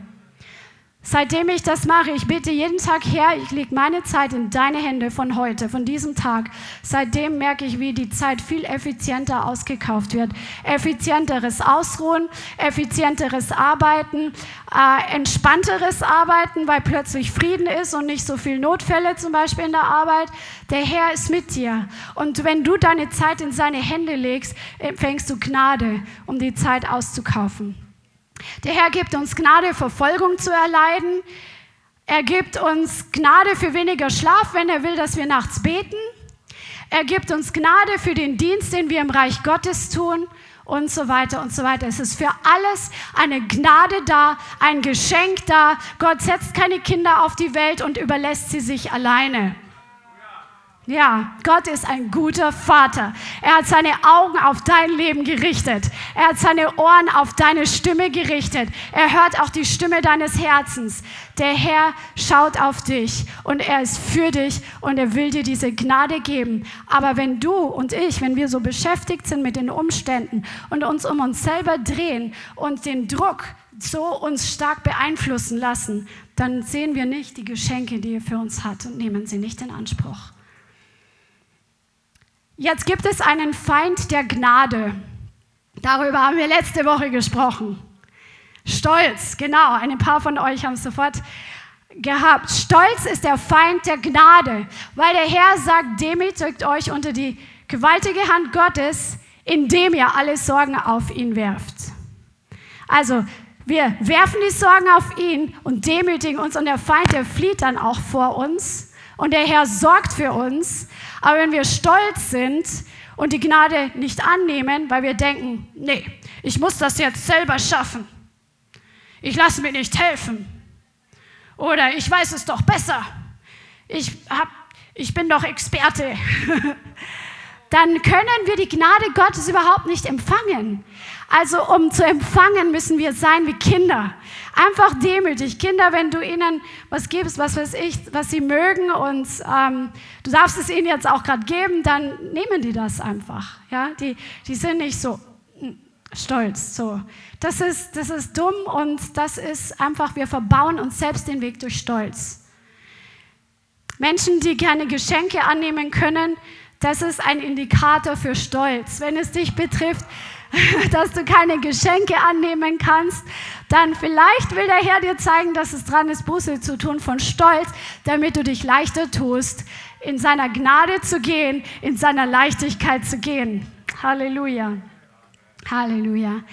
Seitdem ich das mache, ich bete jeden Tag, Herr, ich lege meine Zeit in deine Hände von heute, von diesem Tag. Seitdem merke ich, wie die Zeit viel effizienter ausgekauft wird. Effizienteres Ausruhen, effizienteres Arbeiten, äh, entspannteres Arbeiten, weil plötzlich Frieden ist und nicht so viel Notfälle zum Beispiel in der Arbeit. Der Herr ist mit dir. Und wenn du deine Zeit in seine Hände legst, empfängst du Gnade, um die Zeit auszukaufen. Der Herr gibt uns Gnade, Verfolgung zu erleiden. Er gibt uns Gnade für weniger Schlaf, wenn er will, dass wir nachts beten. Er gibt uns Gnade für den Dienst, den wir im Reich Gottes tun und so weiter und so weiter. Es ist für alles eine Gnade da, ein Geschenk da. Gott setzt keine Kinder auf die Welt und überlässt sie sich alleine. Ja, Gott ist ein guter Vater. Er hat seine Augen auf dein Leben gerichtet. Er hat seine Ohren auf deine Stimme gerichtet. Er hört auch die Stimme deines Herzens. Der Herr schaut auf dich und er ist für dich und er will dir diese Gnade geben. Aber wenn du und ich, wenn wir so beschäftigt sind mit den Umständen und uns um uns selber drehen und den Druck so uns stark beeinflussen lassen, dann sehen wir nicht die Geschenke, die er für uns hat und nehmen sie nicht in Anspruch. Jetzt gibt es einen Feind der Gnade. Darüber haben wir letzte Woche gesprochen. Stolz, genau, ein paar von euch haben es sofort gehabt. Stolz ist der Feind der Gnade, weil der Herr sagt, demütigt euch unter die gewaltige Hand Gottes, indem ihr alle Sorgen auf ihn werft. Also, wir werfen die Sorgen auf ihn und demütigen uns und der Feind, der flieht dann auch vor uns und der Herr sorgt für uns aber wenn wir stolz sind und die Gnade nicht annehmen, weil wir denken, nee, ich muss das jetzt selber schaffen. Ich lasse mir nicht helfen. Oder ich weiß es doch besser. Ich, hab, ich bin doch Experte. Dann können wir die Gnade Gottes überhaupt nicht empfangen. Also um zu empfangen, müssen wir sein wie Kinder. Einfach demütig. Kinder, wenn du ihnen was gibst, was weiß ich, was sie mögen und ähm, du darfst es ihnen jetzt auch gerade geben, dann nehmen die das einfach. Ja? Die, die sind nicht so hm, stolz. So. Das, ist, das ist dumm und das ist einfach, wir verbauen uns selbst den Weg durch Stolz. Menschen, die gerne Geschenke annehmen können, das ist ein Indikator für Stolz. Wenn es dich betrifft, dass du keine Geschenke annehmen kannst, dann vielleicht will der Herr dir zeigen, dass es dran ist, Buße zu tun von Stolz, damit du dich leichter tust, in seiner Gnade zu gehen, in seiner Leichtigkeit zu gehen. Halleluja. Halleluja.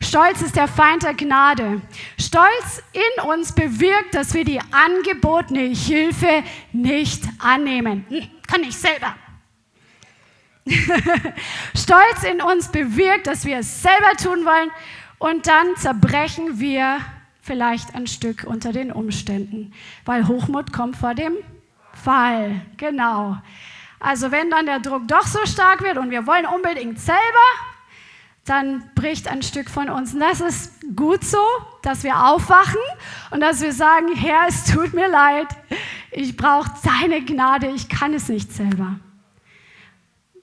Stolz ist der Feind der Gnade. Stolz in uns bewirkt, dass wir die angebotene Hilfe nicht annehmen. Hm, kann ich selber. Stolz in uns bewirkt, dass wir es selber tun wollen und dann zerbrechen wir vielleicht ein Stück unter den Umständen, weil Hochmut kommt vor dem Fall. Genau. Also wenn dann der Druck doch so stark wird und wir wollen unbedingt selber, dann bricht ein Stück von uns. Und das ist gut so, dass wir aufwachen und dass wir sagen, Herr, es tut mir leid, ich brauche deine Gnade, ich kann es nicht selber.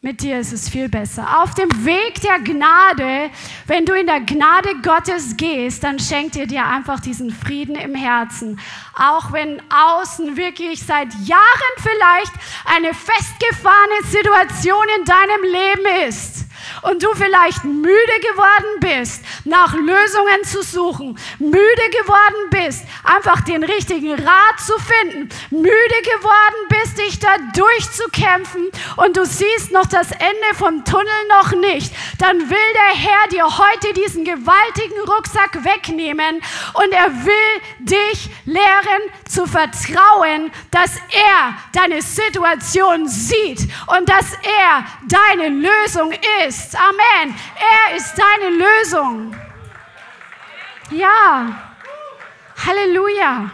Mit dir ist es viel besser. Auf dem Weg der Gnade Wenn du in der Gnade Gottes gehst, dann schenkt er dir einfach diesen Frieden im Herzen. Auch wenn außen wirklich seit Jahren vielleicht eine festgefahrene Situation in deinem Leben ist und du vielleicht müde geworden bist, nach Lösungen zu suchen, müde geworden bist, einfach den richtigen Rat zu finden, müde geworden bist, dich da durchzukämpfen und du siehst noch das Ende vom Tunnel noch nicht, dann will der Herr dir heute diesen gewaltigen Rucksack wegnehmen und er will dich lehren zu vertrauen, dass er deine Situation sieht und dass er deine Lösung ist ist. Amen. Er ist deine Lösung. Ja. Halleluja.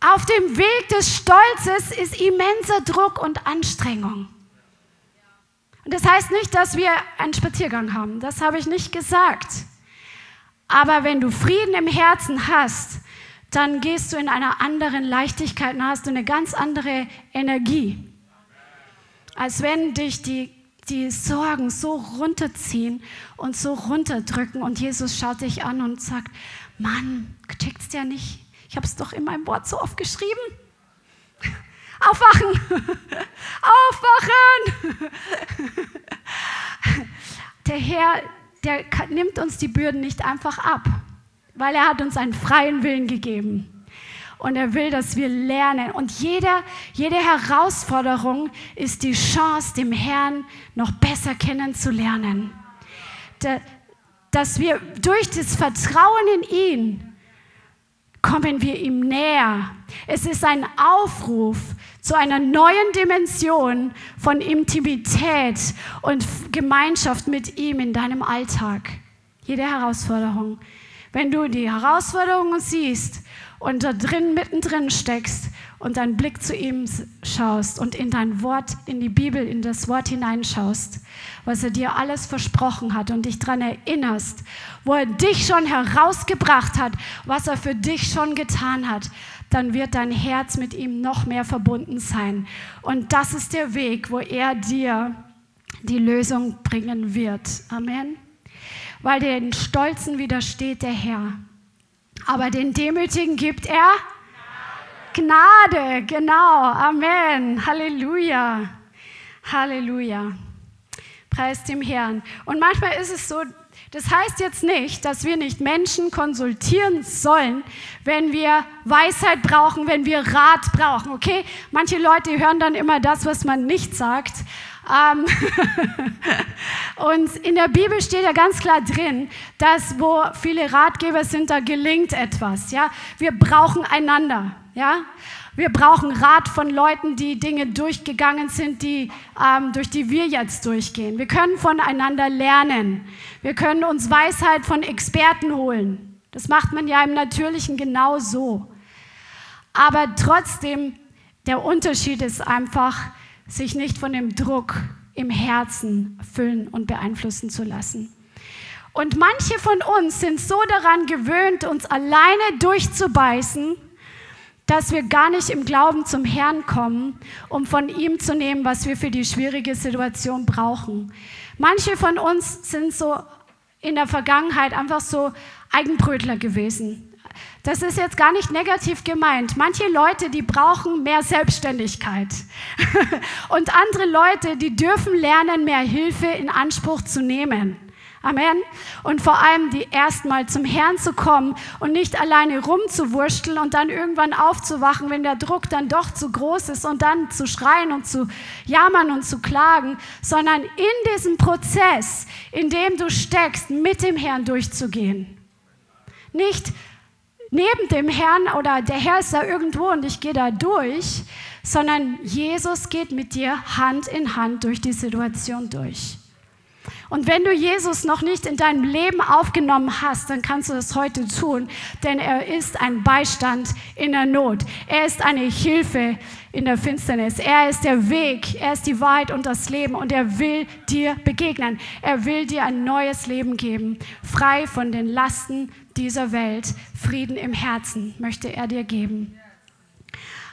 Auf dem Weg des Stolzes ist immenser Druck und Anstrengung. Und das heißt nicht, dass wir einen Spaziergang haben. Das habe ich nicht gesagt. Aber wenn du Frieden im Herzen hast, dann gehst du in einer anderen Leichtigkeit und hast du eine ganz andere Energie. Als wenn dich die die Sorgen so runterziehen und so runterdrücken. Und Jesus schaut dich an und sagt, Mann, checkt's ja nicht. Ich habe es doch in meinem Wort so oft geschrieben. Aufwachen! Aufwachen! Der Herr, der nimmt uns die Bürden nicht einfach ab, weil er hat uns einen freien Willen gegeben und er will, dass wir lernen. Und jede, jede Herausforderung ist die Chance, dem Herrn noch besser kennenzulernen. Dass wir durch das Vertrauen in ihn kommen wir ihm näher. Es ist ein Aufruf zu einer neuen Dimension von Intimität und Gemeinschaft mit ihm in deinem Alltag. Jede Herausforderung. Wenn du die Herausforderungen siehst und da drin, mittendrin steckst und deinen Blick zu ihm schaust und in dein Wort, in die Bibel, in das Wort hineinschaust, was er dir alles versprochen hat und dich daran erinnerst, wo er dich schon herausgebracht hat, was er für dich schon getan hat, dann wird dein Herz mit ihm noch mehr verbunden sein. Und das ist der Weg, wo er dir die Lösung bringen wird. Amen. Weil den Stolzen widersteht der Herr aber den Demütigen gibt er Gnade. Gnade, genau. Amen. Halleluja. Halleluja. Preis dem Herrn. Und manchmal ist es so, das heißt jetzt nicht, dass wir nicht Menschen konsultieren sollen, wenn wir Weisheit brauchen, wenn wir Rat brauchen, okay? Manche Leute hören dann immer das, was man nicht sagt. Ähm und in der Bibel steht ja ganz klar drin, dass wo viele Ratgeber sind, da gelingt etwas. Ja? Wir brauchen einander. Ja? Wir brauchen Rat von Leuten, die Dinge durchgegangen sind, die, ähm, durch die wir jetzt durchgehen. Wir können voneinander lernen. Wir können uns Weisheit von Experten holen. Das macht man ja im Natürlichen genau so. Aber trotzdem, der Unterschied ist einfach, sich nicht von dem Druck im Herzen füllen und beeinflussen zu lassen. Und manche von uns sind so daran gewöhnt, uns alleine durchzubeißen, dass wir gar nicht im Glauben zum Herrn kommen, um von ihm zu nehmen, was wir für die schwierige Situation brauchen. Manche von uns sind so in der Vergangenheit einfach so Eigenbrötler gewesen. Das ist jetzt gar nicht negativ gemeint. Manche Leute, die brauchen mehr Selbstständigkeit. Und andere Leute, die dürfen lernen, mehr Hilfe in Anspruch zu nehmen. Amen. Und vor allem die erstmal zum Herrn zu kommen und nicht alleine rumzuwurschteln und dann irgendwann aufzuwachen, wenn der Druck dann doch zu groß ist und dann zu schreien und zu jammern und zu klagen, sondern in diesem Prozess, in dem du steckst, mit dem Herrn durchzugehen. Nicht neben dem Herrn oder der Herr ist da irgendwo und ich gehe da durch, sondern Jesus geht mit dir Hand in Hand durch die Situation durch. Und wenn du Jesus noch nicht in deinem Leben aufgenommen hast, dann kannst du das heute tun, denn er ist ein Beistand in der Not. Er ist eine Hilfe in der Finsternis. Er ist der Weg, er ist die Wahrheit und das Leben und er will dir begegnen. Er will dir ein neues Leben geben, frei von den Lasten dieser Welt. Frieden im Herzen möchte er dir geben.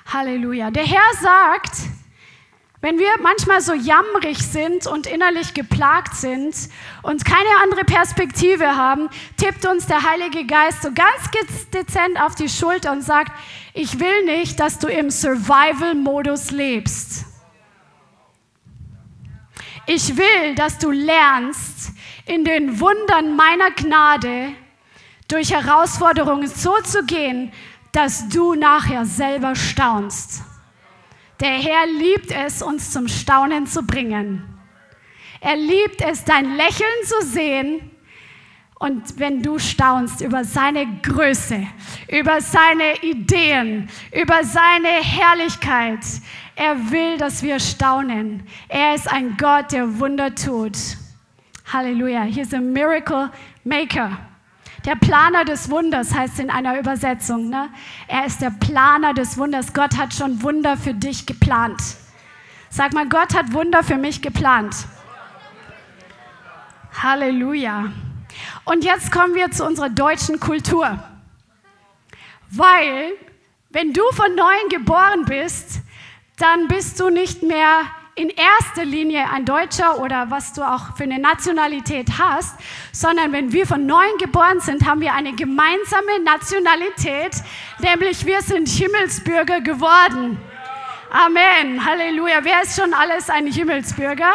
Halleluja. Der Herr sagt, Wenn wir manchmal so jammerig sind und innerlich geplagt sind und keine andere Perspektive haben, tippt uns der Heilige Geist so ganz dezent auf die Schulter und sagt, ich will nicht, dass du im Survival-Modus lebst. Ich will, dass du lernst, in den Wundern meiner Gnade durch Herausforderungen so zu gehen, dass du nachher selber staunst. Der Herr liebt es, uns zum Staunen zu bringen. Er liebt es, dein Lächeln zu sehen. Und wenn du staunst über seine Größe, über seine Ideen, über seine Herrlichkeit, er will, dass wir staunen. Er ist ein Gott, der Wunder tut. Halleluja. He's a miracle maker. Der Planer des Wunders heißt in einer Übersetzung. Ne? Er ist der Planer des Wunders. Gott hat schon Wunder für dich geplant. Sag mal, Gott hat Wunder für mich geplant. Halleluja. Und jetzt kommen wir zu unserer deutschen Kultur. Weil, wenn du von neuem geboren bist, dann bist du nicht mehr in erster Linie ein Deutscher oder was du auch für eine Nationalität hast, sondern wenn wir von neuem geboren sind, haben wir eine gemeinsame Nationalität, nämlich wir sind Himmelsbürger geworden. Amen. Halleluja. Wer ist schon alles ein Himmelsbürger?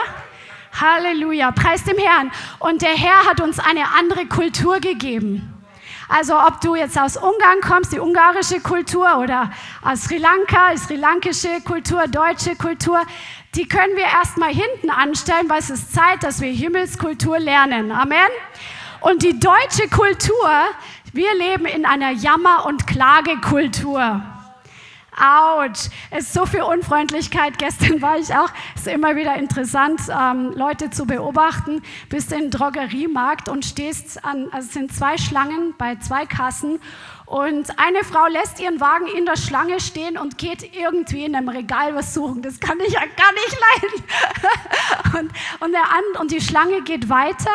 Halleluja. Preis dem Herrn. Und der Herr hat uns eine andere Kultur gegeben. Also ob du jetzt aus Ungarn kommst, die ungarische Kultur oder aus Sri Lanka, die sri lankische Kultur, deutsche Kultur, die können wir erstmal hinten anstellen, weil es ist Zeit, dass wir Himmelskultur lernen. Amen. Und die deutsche Kultur, wir leben in einer Jammer- und Klagekultur. Autsch, es ist so viel Unfreundlichkeit. Gestern war ich auch, es ist immer wieder interessant, ähm, Leute zu beobachten. Bist in den Drogeriemarkt und stehst an, also es sind zwei Schlangen bei zwei Kassen und eine Frau lässt ihren Wagen in der Schlange stehen und geht irgendwie in einem Regal was suchen. Das kann ich ja gar nicht leiden. und, und, der, und die Schlange geht weiter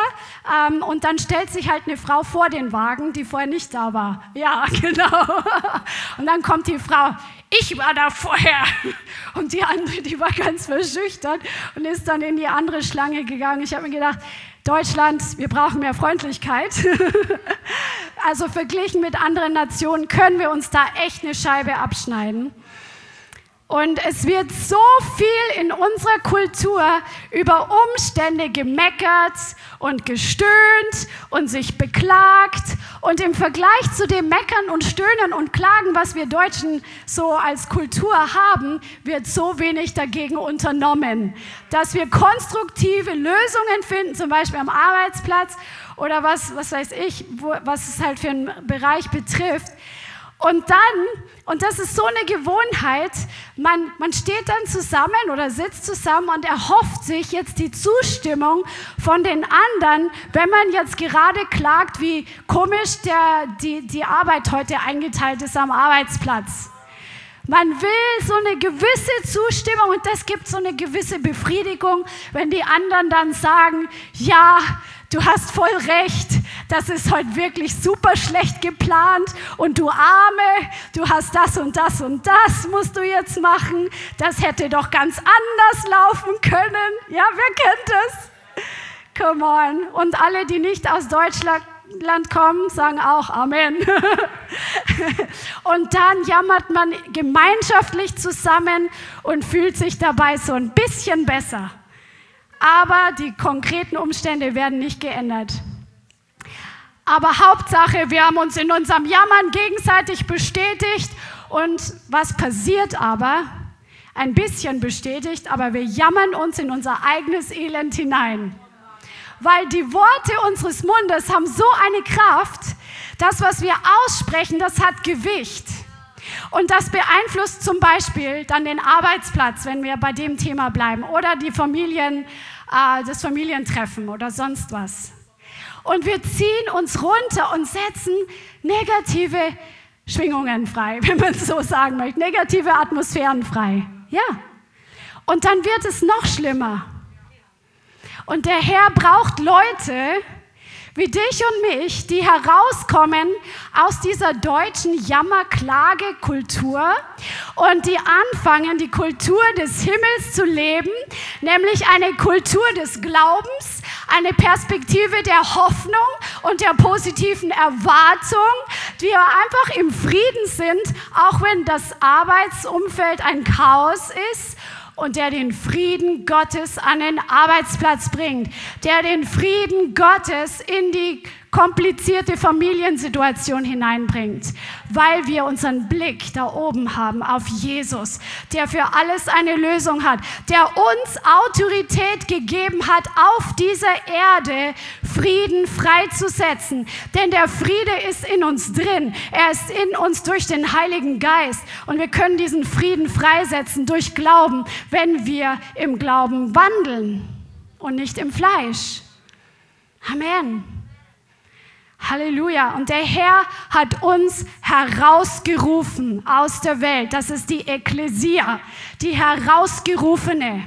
ähm, und dann stellt sich halt eine Frau vor den Wagen, die vorher nicht da war. Ja, genau. und dann kommt die Frau, ich war da vorher. Und die andere, die war ganz verschüchtert und ist dann in die andere Schlange gegangen. Ich habe mir gedacht, Deutschland, wir brauchen mehr Freundlichkeit. also verglichen mit anderen Nationen können wir uns da echt eine Scheibe abschneiden. Und es wird so viel in unserer Kultur über Umstände gemeckert und gestöhnt und sich beklagt. Und im Vergleich zu dem Meckern und Stöhnen und Klagen, was wir Deutschen so als Kultur haben, wird so wenig dagegen unternommen. Dass wir konstruktive Lösungen finden, zum Beispiel am Arbeitsplatz oder was, was weiß ich, wo, was es halt für einen Bereich betrifft und dann, und das ist so eine Gewohnheit, man, man steht dann zusammen oder sitzt zusammen und erhofft sich jetzt die Zustimmung von den anderen, wenn man jetzt gerade klagt, wie komisch der, die, die Arbeit heute eingeteilt ist am Arbeitsplatz. Man will so eine gewisse Zustimmung und das gibt so eine gewisse Befriedigung, wenn die anderen dann sagen, ja, du hast voll recht, das ist heute wirklich super schlecht geplant und du Arme, du hast das und das und das musst du jetzt machen, das hätte doch ganz anders laufen können. Ja, wer kennt es? Come on. Und alle, die nicht aus Deutschland kommen, sagen auch Amen. und dann jammert man gemeinschaftlich zusammen und fühlt sich dabei so ein bisschen besser aber die konkreten Umstände werden nicht geändert. Aber Hauptsache, wir haben uns in unserem Jammern gegenseitig bestätigt und was passiert aber? Ein bisschen bestätigt, aber wir jammern uns in unser eigenes Elend hinein. Weil die Worte unseres Mundes haben so eine Kraft, das, was wir aussprechen, das hat Gewicht. Und das beeinflusst zum Beispiel dann den Arbeitsplatz, wenn wir bei dem Thema bleiben, oder die Familien, äh, das Familientreffen oder sonst was. Und wir ziehen uns runter und setzen negative Schwingungen frei, wenn man so sagen möchte, negative Atmosphären frei. Ja. Und dann wird es noch schlimmer. Und der Herr braucht Leute, wie dich und mich, die herauskommen aus dieser deutschen Jammerklagekultur und die anfangen, die Kultur des Himmels zu leben, nämlich eine Kultur des Glaubens, eine Perspektive der Hoffnung und der positiven Erwartung, die wir einfach im Frieden sind, auch wenn das Arbeitsumfeld ein Chaos ist und der den Frieden Gottes an den Arbeitsplatz bringt, der den Frieden Gottes in die komplizierte Familiensituation hineinbringt, weil wir unseren Blick da oben haben auf Jesus, der für alles eine Lösung hat, der uns Autorität gegeben hat, auf dieser Erde Frieden freizusetzen. Denn der Friede ist in uns drin, er ist in uns durch den Heiligen Geist und wir können diesen Frieden freisetzen durch Glauben, wenn wir im Glauben wandeln und nicht im Fleisch. Amen. Halleluja. Und der Herr hat uns herausgerufen aus der Welt. Das ist die Ekklesia, die Herausgerufene.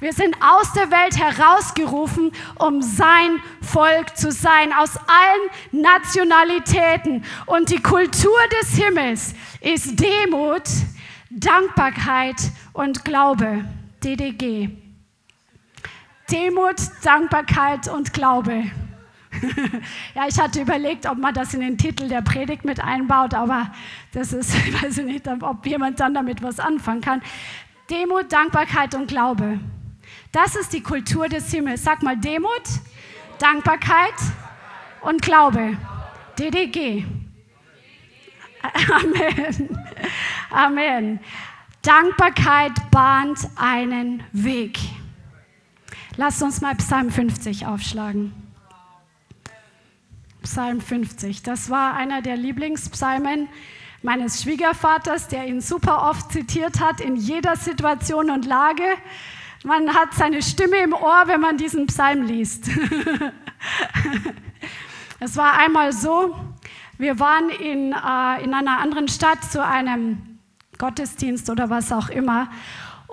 Wir sind aus der Welt herausgerufen, um sein Volk zu sein, aus allen Nationalitäten. Und die Kultur des Himmels ist Demut, Dankbarkeit und Glaube. DDG. Demut, Dankbarkeit und Glaube. ja, ich hatte überlegt, ob man das in den Titel der Predigt mit einbaut, aber das ist, ich weiß nicht, ob jemand dann damit was anfangen kann. Demut, Dankbarkeit und Glaube. Das ist die Kultur des Himmels. Sag mal Demut, Dankbarkeit und Glaube. DDG. Amen. Amen. Dankbarkeit bahnt einen Weg. Lasst uns mal Psalm 50 aufschlagen. Psalm 50. Das war einer der Lieblingspsalmen meines Schwiegervaters, der ihn super oft zitiert hat in jeder Situation und Lage. Man hat seine Stimme im Ohr, wenn man diesen Psalm liest. es war einmal so, wir waren in, äh, in einer anderen Stadt zu einem Gottesdienst oder was auch immer.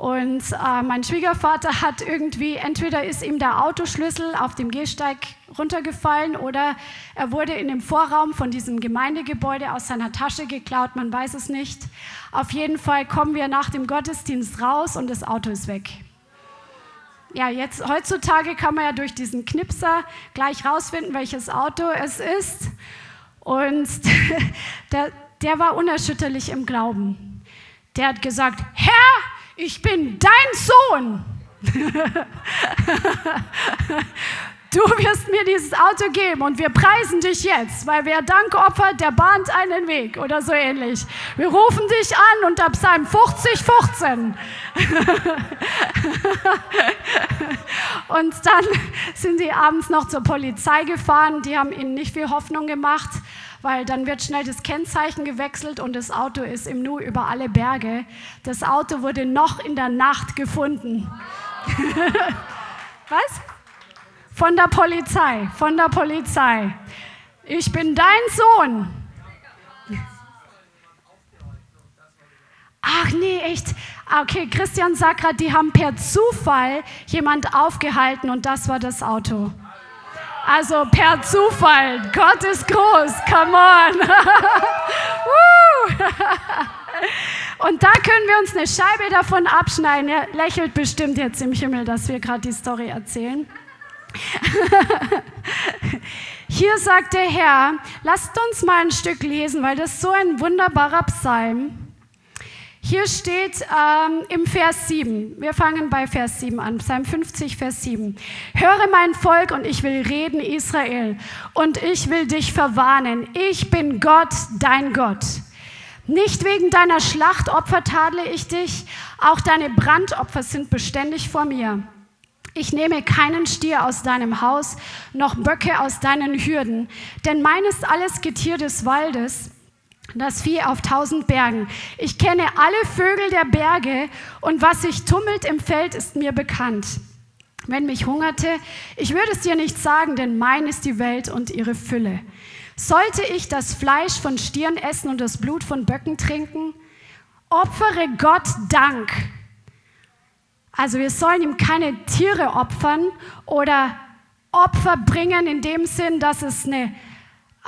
Und äh, mein Schwiegervater hat irgendwie, entweder ist ihm der Autoschlüssel auf dem Gehsteig runtergefallen oder er wurde in dem Vorraum von diesem Gemeindegebäude aus seiner Tasche geklaut, man weiß es nicht. Auf jeden Fall kommen wir nach dem Gottesdienst raus und das Auto ist weg. Ja, jetzt heutzutage kann man ja durch diesen Knipser gleich rausfinden, welches Auto es ist. Und der, der war unerschütterlich im Glauben. Der hat gesagt, Herr, ich bin dein Sohn. Du wirst mir dieses Auto geben und wir preisen dich jetzt, weil wer Dank opfert, der bahnt einen Weg oder so ähnlich. Wir rufen dich an unter Psalm 50, 15. und dann sind sie abends noch zur Polizei gefahren. Die haben ihnen nicht viel Hoffnung gemacht weil dann wird schnell das Kennzeichen gewechselt und das Auto ist im Nu über alle Berge. Das Auto wurde noch in der Nacht gefunden. Was? Von der Polizei, von der Polizei. Ich bin dein Sohn. Ach nee, echt. Okay, Christian sagt gerade, die haben per Zufall jemand aufgehalten und das war das Auto. Also per Zufall. Gott ist groß. Come on. Und da können wir uns eine Scheibe davon abschneiden. Er lächelt bestimmt jetzt im Himmel, dass wir gerade die Story erzählen. Hier sagt der Herr, lasst uns mal ein Stück lesen, weil das so ein wunderbarer Psalm. Hier steht ähm, im Vers 7, wir fangen bei Vers 7 an, Psalm 50, Vers 7. Höre mein Volk und ich will reden, Israel, und ich will dich verwarnen. Ich bin Gott, dein Gott. Nicht wegen deiner Schlachtopfer tadle ich dich, auch deine Brandopfer sind beständig vor mir. Ich nehme keinen Stier aus deinem Haus, noch Böcke aus deinen Hürden, denn mein ist alles Getier des Waldes das Vieh auf tausend Bergen. Ich kenne alle Vögel der Berge und was sich tummelt im Feld ist mir bekannt. Wenn mich hungerte, ich würde es dir nicht sagen, denn mein ist die Welt und ihre Fülle. Sollte ich das Fleisch von Stieren essen und das Blut von Böcken trinken? Opfere Gott Dank. Also wir sollen ihm keine Tiere opfern oder Opfer bringen in dem Sinn, dass es eine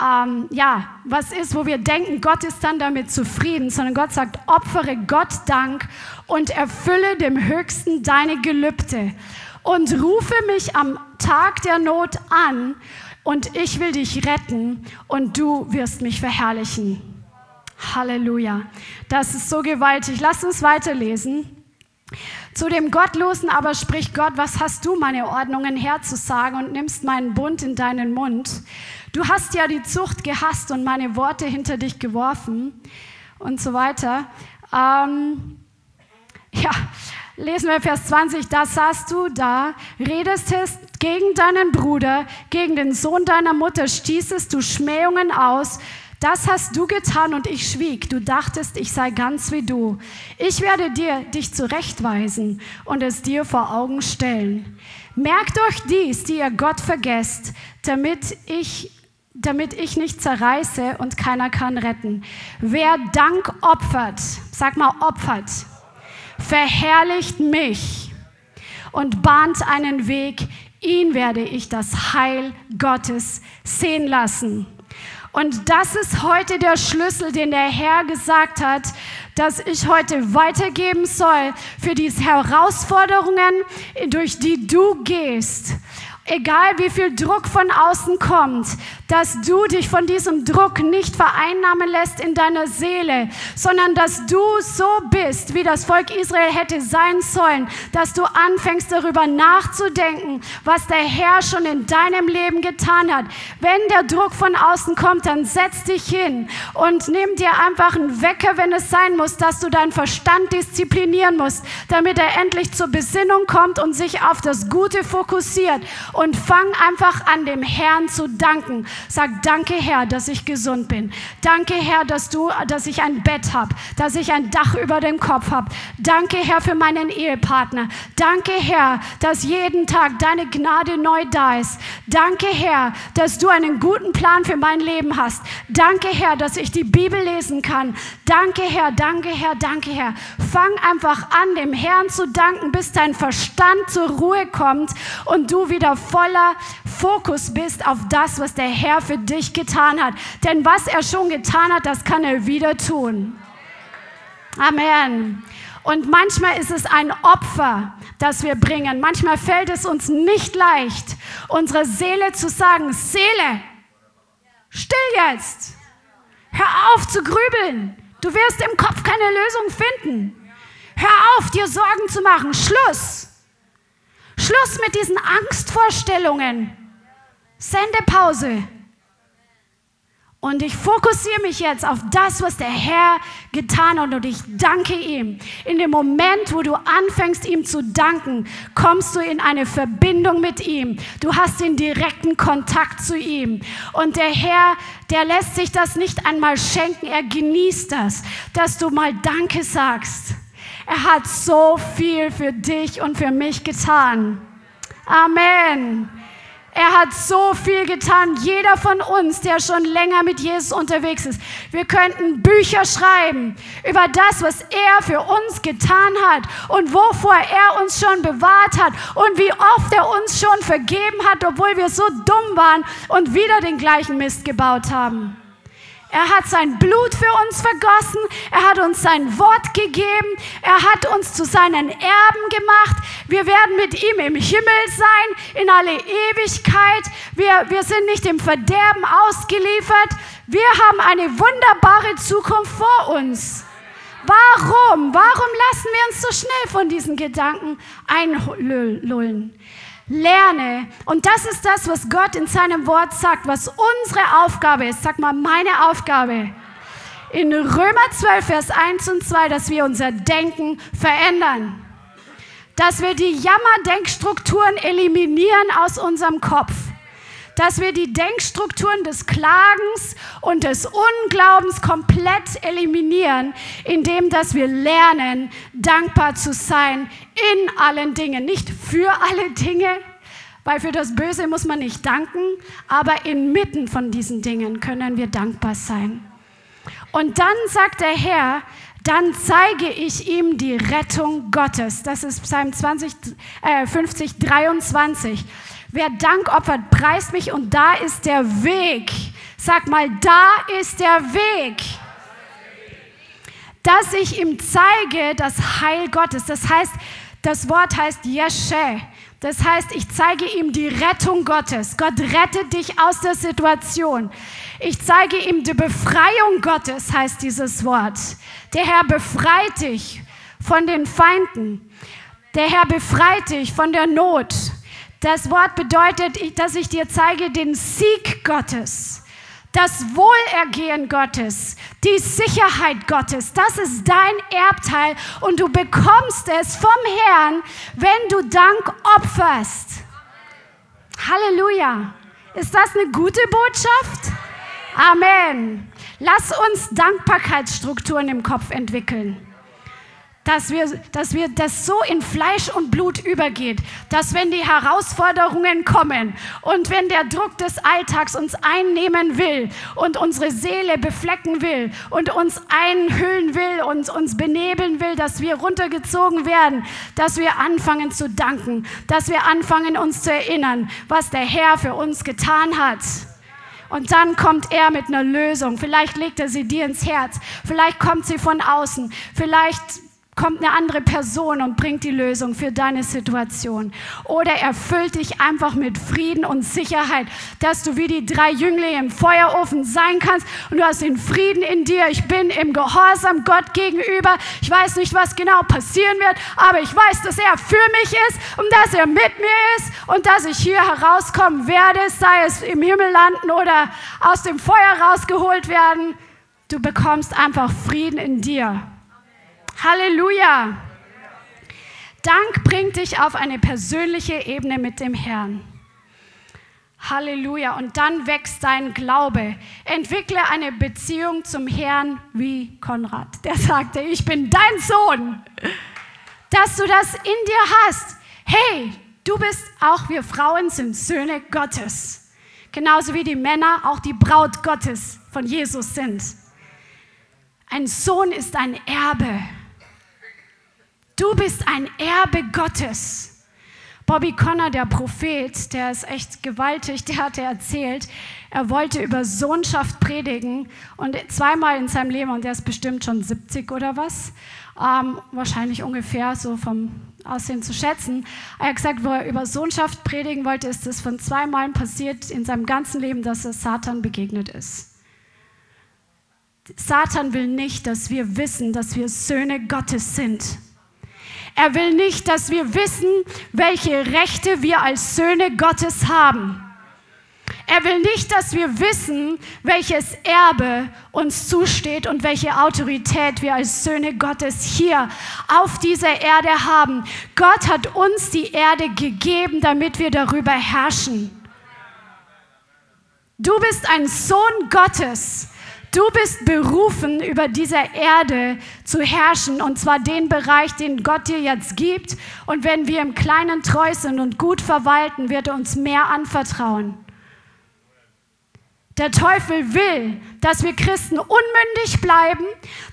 ähm, ja, was ist, wo wir denken, Gott ist dann damit zufrieden, sondern Gott sagt, opfere Gott Dank und erfülle dem Höchsten deine Gelübde und rufe mich am Tag der Not an und ich will dich retten und du wirst mich verherrlichen. Halleluja. Das ist so gewaltig. Lass uns weiterlesen. Zu dem Gottlosen aber spricht Gott, was hast du meine Ordnungen herzusagen und nimmst meinen Bund in deinen Mund? Du hast ja die Zucht gehasst und meine Worte hinter dich geworfen und so weiter. Ähm, ja, lesen wir Vers 20, da saßt du da, redest gegen deinen Bruder, gegen den Sohn deiner Mutter, stießest du Schmähungen aus, das hast du getan und ich schwieg. Du dachtest, ich sei ganz wie du. Ich werde dir dich zurechtweisen und es dir vor Augen stellen. Merkt euch dies, die ihr Gott vergesst, damit ich damit ich nicht zerreiße und keiner kann retten. Wer Dank opfert, sag mal opfert, verherrlicht mich und bahnt einen Weg, ihn werde ich das Heil Gottes sehen lassen. Und das ist heute der Schlüssel, den der Herr gesagt hat, dass ich heute weitergeben soll für diese Herausforderungen, durch die du gehst. Egal wie viel Druck von außen kommt, dass du dich von diesem Druck nicht vereinnahmen lässt in deiner Seele, sondern dass du so bist, wie das Volk Israel hätte sein sollen, dass du anfängst darüber nachzudenken, was der Herr schon in deinem Leben getan hat. Wenn der Druck von außen kommt, dann setz dich hin und nimm dir einfach einen Wecker, wenn es sein muss, dass du deinen Verstand disziplinieren musst, damit er endlich zur Besinnung kommt und sich auf das Gute fokussiert und fang einfach an, dem Herrn zu danken. Sag, danke Herr, dass ich gesund bin. Danke Herr, dass du, dass ich ein Bett habe, dass ich ein Dach über dem Kopf habe. Danke Herr für meinen Ehepartner. Danke Herr, dass jeden Tag deine Gnade neu da ist. Danke Herr, dass du einen guten Plan für mein Leben hast. Danke Herr, dass ich die Bibel lesen kann. Danke Herr, danke Herr, danke Herr. Fang einfach an, dem Herrn zu danken, bis dein Verstand zur Ruhe kommt und du wieder voller Fokus bist auf das, was der Herr für dich getan hat. Denn was er schon getan hat, das kann er wieder tun. Amen. Und manchmal ist es ein Opfer, das wir bringen. Manchmal fällt es uns nicht leicht, unsere Seele zu sagen, Seele, still jetzt. Hör auf zu grübeln. Du wirst im Kopf keine Lösung finden. Hör auf, dir Sorgen zu machen. Schluss. Schluss mit diesen Angstvorstellungen. Sendepause. Und ich fokussiere mich jetzt auf das, was der Herr getan hat und ich danke ihm. In dem Moment, wo du anfängst, ihm zu danken, kommst du in eine Verbindung mit ihm. Du hast den direkten Kontakt zu ihm. Und der Herr, der lässt sich das nicht einmal schenken. Er genießt das, dass du mal Danke sagst. Er hat so viel für dich und für mich getan. Amen. Er hat so viel getan. Jeder von uns, der schon länger mit Jesus unterwegs ist. Wir könnten Bücher schreiben über das, was er für uns getan hat und wovor er uns schon bewahrt hat und wie oft er uns schon vergeben hat, obwohl wir so dumm waren und wieder den gleichen Mist gebaut haben. Er hat sein Blut für uns vergossen. Er hat uns sein Wort gegeben. Er hat uns zu seinen Erben gemacht. Wir werden mit ihm im Himmel sein, in alle Ewigkeit. Wir, wir sind nicht dem Verderben ausgeliefert. Wir haben eine wunderbare Zukunft vor uns. Warum? Warum lassen wir uns so schnell von diesen Gedanken einlullen? Lerne. Und das ist das, was Gott in seinem Wort sagt, was unsere Aufgabe ist. Sag mal, meine Aufgabe. In Römer 12, Vers 1 und 2, dass wir unser Denken verändern. Dass wir die Jammerdenkstrukturen eliminieren aus unserem Kopf dass wir die Denkstrukturen des Klagens und des Unglaubens komplett eliminieren, indem dass wir lernen, dankbar zu sein in allen Dingen, nicht für alle Dinge, weil für das Böse muss man nicht danken, aber inmitten von diesen Dingen können wir dankbar sein. Und dann sagt der Herr, dann zeige ich ihm die Rettung Gottes. Das ist Psalm 20, äh, 50, 23. Wer Dank opfert, preist mich und da ist der Weg. Sag mal, da ist der Weg. Dass ich ihm zeige das Heil Gottes. Das heißt, das Wort heißt Yeshe. Das heißt, ich zeige ihm die Rettung Gottes. Gott rettet dich aus der Situation. Ich zeige ihm die Befreiung Gottes, heißt dieses Wort. Der Herr befreit dich von den Feinden. Der Herr befreit dich von der Not. Das Wort bedeutet, dass ich dir zeige den Sieg Gottes das Wohlergehen Gottes, die Sicherheit Gottes, das ist dein Erbteil und du bekommst es vom Herrn, wenn du Dank opferst. Halleluja. Ist das eine gute Botschaft? Amen. Lass uns Dankbarkeitsstrukturen im Kopf entwickeln dass wir, dass wir das so in Fleisch und Blut übergeht, dass wenn die Herausforderungen kommen und wenn der Druck des Alltags uns einnehmen will und unsere Seele beflecken will und uns einhüllen will und uns benebeln will, dass wir runtergezogen werden, dass wir anfangen zu danken, dass wir anfangen uns zu erinnern, was der Herr für uns getan hat. Und dann kommt er mit einer Lösung. Vielleicht legt er sie dir ins Herz. Vielleicht kommt sie von außen. Vielleicht kommt eine andere Person und bringt die Lösung für deine Situation. Oder erfüllt dich einfach mit Frieden und Sicherheit, dass du wie die drei Jünglinge im Feuerofen sein kannst und du hast den Frieden in dir. Ich bin im Gehorsam Gott gegenüber. Ich weiß nicht, was genau passieren wird, aber ich weiß, dass er für mich ist und dass er mit mir ist und dass ich hier herauskommen werde, sei es im Himmel landen oder aus dem Feuer rausgeholt werden. Du bekommst einfach Frieden in dir. Halleluja. Dank bringt dich auf eine persönliche Ebene mit dem Herrn. Halleluja. Und dann wächst dein Glaube. Entwickle eine Beziehung zum Herrn wie Konrad. Der sagte, ich bin dein Sohn. Dass du das in dir hast. Hey, du bist, auch wir Frauen sind Söhne Gottes. Genauso wie die Männer auch die Braut Gottes von Jesus sind. Ein Sohn ist ein Erbe. Du bist ein Erbe Gottes. Bobby Connor, der Prophet, der ist echt gewaltig, der hatte erzählt, er wollte über Sohnschaft predigen und zweimal in seinem Leben, und der ist bestimmt schon 70 oder was, ähm, wahrscheinlich ungefähr so vom Aussehen zu schätzen. Er hat gesagt, wo er über Sohnschaft predigen wollte, ist es von zweimal passiert in seinem ganzen Leben, dass er Satan begegnet ist. Satan will nicht, dass wir wissen, dass wir Söhne Gottes sind. Er will nicht, dass wir wissen, welche Rechte wir als Söhne Gottes haben. Er will nicht, dass wir wissen, welches Erbe uns zusteht und welche Autorität wir als Söhne Gottes hier auf dieser Erde haben. Gott hat uns die Erde gegeben, damit wir darüber herrschen. Du bist ein Sohn Gottes. Du bist berufen, über dieser Erde zu herrschen, und zwar den Bereich, den Gott dir jetzt gibt. Und wenn wir im Kleinen treu sind und gut verwalten, wird er uns mehr anvertrauen. Der Teufel will, dass wir Christen unmündig bleiben,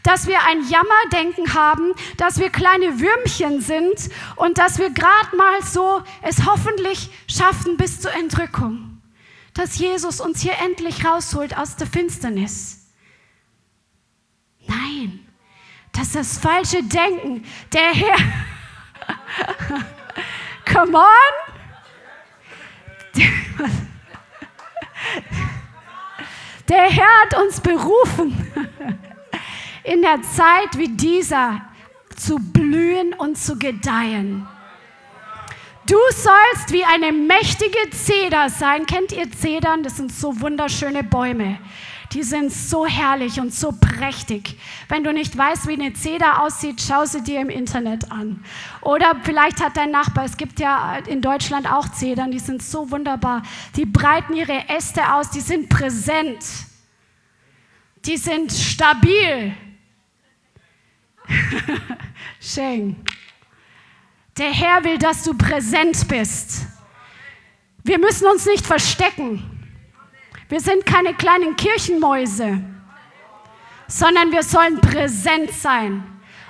dass wir ein Jammerdenken haben, dass wir kleine Würmchen sind und dass wir gerade mal so es hoffentlich schaffen bis zur Entrückung. Dass Jesus uns hier endlich rausholt aus der Finsternis. Nein, das ist das falsche Denken. Der Herr, come on. Der Herr hat uns berufen, in der Zeit wie dieser zu blühen und zu gedeihen. Du sollst wie eine mächtige Zeder sein. Kennt ihr Zedern? Das sind so wunderschöne Bäume. Die sind so herrlich und so prächtig. Wenn du nicht weißt, wie eine Zeder aussieht, schau sie dir im Internet an. Oder vielleicht hat dein Nachbar, es gibt ja in Deutschland auch Zedern, die sind so wunderbar. Die breiten ihre Äste aus, die sind präsent. Die sind stabil. Schön. Der Herr will, dass du präsent bist. Wir müssen uns nicht verstecken. Wir sind keine kleinen Kirchenmäuse, sondern wir sollen präsent sein.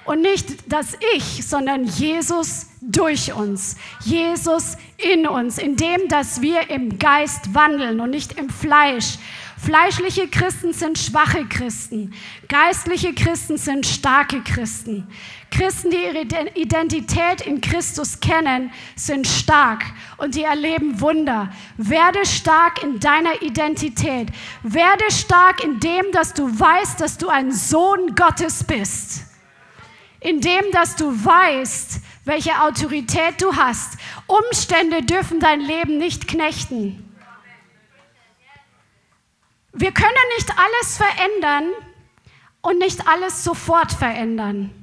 Und nicht das Ich, sondern Jesus durch uns. Jesus in uns, indem dass wir im Geist wandeln und nicht im Fleisch. Fleischliche Christen sind schwache Christen. Geistliche Christen sind starke Christen. Christen, die ihre Identität in Christus kennen, sind stark und die erleben Wunder. Werde stark in deiner Identität. Werde stark in dem, dass du weißt, dass du ein Sohn Gottes bist. In dem, dass du weißt, welche Autorität du hast. Umstände dürfen dein Leben nicht knechten. Wir können nicht alles verändern und nicht alles sofort verändern.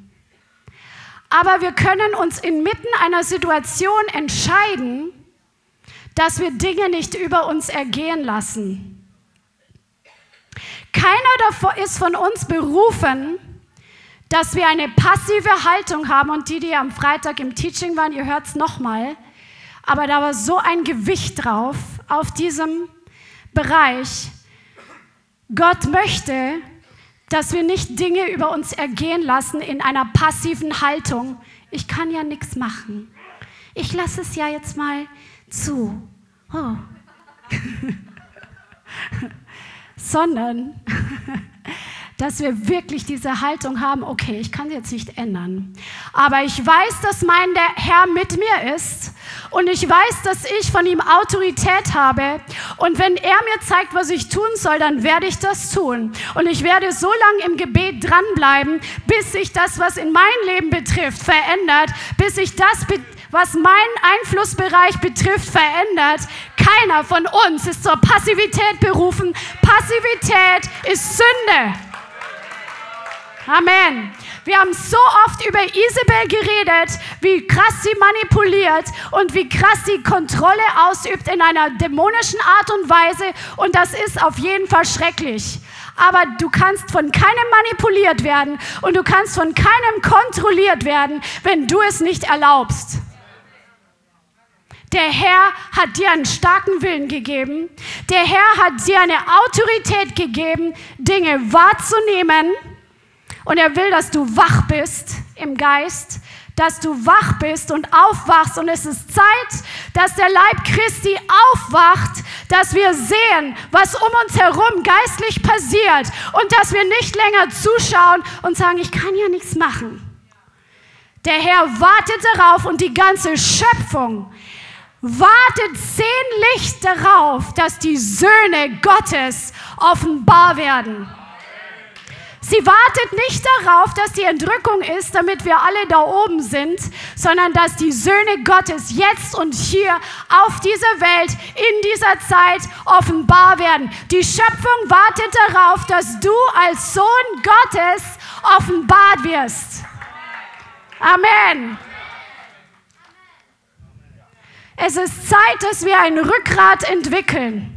Aber wir können uns inmitten einer Situation entscheiden, dass wir Dinge nicht über uns ergehen lassen. Keiner davon ist von uns berufen, dass wir eine passive Haltung haben. Und die, die am Freitag im Teaching waren, ihr hört es nochmal. Aber da war so ein Gewicht drauf auf diesem Bereich. Gott möchte, dass wir nicht Dinge über uns ergehen lassen in einer passiven Haltung. Ich kann ja nichts machen. Ich lasse es ja jetzt mal zu. Oh. Sondern dass wir wirklich diese Haltung haben, okay, ich kann jetzt nicht ändern, aber ich weiß, dass mein Herr mit mir ist und ich weiß, dass ich von ihm Autorität habe und wenn er mir zeigt, was ich tun soll, dann werde ich das tun und ich werde so lange im Gebet dranbleiben, bis sich das, was in mein Leben betrifft, verändert, bis sich das was meinen Einflussbereich betrifft, verändert. Keiner von uns ist zur Passivität berufen. Passivität ist Sünde. Amen. Wir haben so oft über Isabel geredet, wie krass sie manipuliert und wie krass sie Kontrolle ausübt in einer dämonischen Art und Weise. Und das ist auf jeden Fall schrecklich. Aber du kannst von keinem manipuliert werden und du kannst von keinem kontrolliert werden, wenn du es nicht erlaubst. Der Herr hat dir einen starken Willen gegeben. Der Herr hat dir eine Autorität gegeben, Dinge wahrzunehmen und er will, dass du wach bist im Geist, dass du wach bist und aufwachst. Und es ist Zeit, dass der Leib Christi aufwacht, dass wir sehen, was um uns herum geistlich passiert und dass wir nicht länger zuschauen und sagen, ich kann ja nichts machen. Der Herr wartet darauf und die ganze Schöpfung wartet sehnlich darauf, dass die Söhne Gottes offenbar werden. Sie wartet nicht darauf, dass die Entrückung ist, damit wir alle da oben sind, sondern dass die Söhne Gottes jetzt und hier auf dieser Welt in dieser Zeit offenbar werden. Die Schöpfung wartet darauf, dass du als Sohn Gottes offenbart wirst. Amen. Es ist Zeit, dass wir ein Rückgrat entwickeln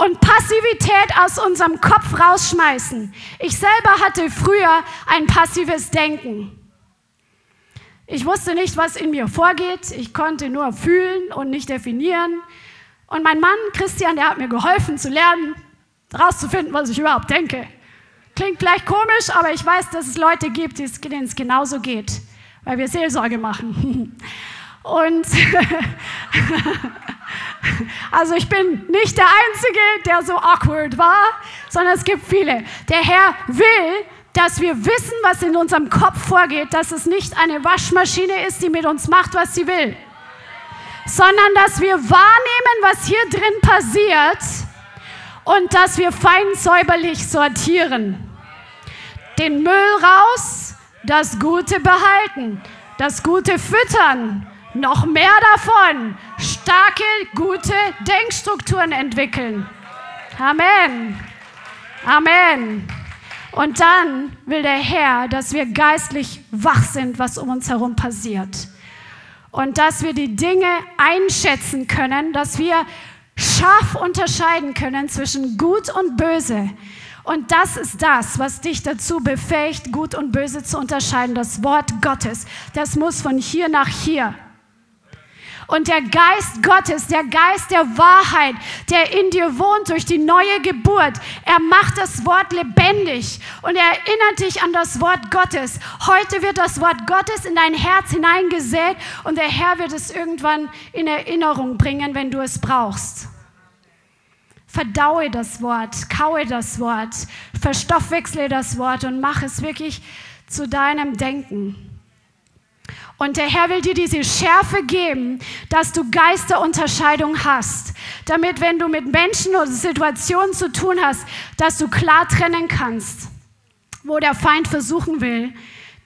und Passivität aus unserem Kopf rausschmeißen. Ich selber hatte früher ein passives Denken. Ich wusste nicht, was in mir vorgeht. Ich konnte nur fühlen und nicht definieren. Und mein Mann Christian, der hat mir geholfen zu lernen, herauszufinden, was ich überhaupt denke. Klingt vielleicht komisch, aber ich weiß, dass es Leute gibt, denen es genauso geht, weil wir Seelsorge machen. Und Also ich bin nicht der Einzige, der so awkward war, sondern es gibt viele. Der Herr will, dass wir wissen, was in unserem Kopf vorgeht, dass es nicht eine Waschmaschine ist, die mit uns macht, was sie will, sondern dass wir wahrnehmen, was hier drin passiert und dass wir fein säuberlich sortieren. Den Müll raus, das Gute behalten, das Gute füttern, noch mehr davon. Starke, gute Denkstrukturen entwickeln. Amen. Amen. Und dann will der Herr, dass wir geistlich wach sind, was um uns herum passiert. Und dass wir die Dinge einschätzen können, dass wir scharf unterscheiden können zwischen gut und böse. Und das ist das, was dich dazu befähigt, gut und böse zu unterscheiden. Das Wort Gottes. Das muss von hier nach hier. Und der Geist Gottes, der Geist der Wahrheit, der in dir wohnt durch die neue Geburt, er macht das Wort lebendig und er erinnert dich an das Wort Gottes. Heute wird das Wort Gottes in dein Herz hineingesät und der Herr wird es irgendwann in Erinnerung bringen, wenn du es brauchst. Verdaue das Wort, kaue das Wort, verstoffwechsle das Wort und mach es wirklich zu deinem Denken. Und der Herr will dir diese Schärfe geben, dass du Geisterunterscheidung hast, damit wenn du mit Menschen oder Situationen zu tun hast, dass du klar trennen kannst, wo der Feind versuchen will,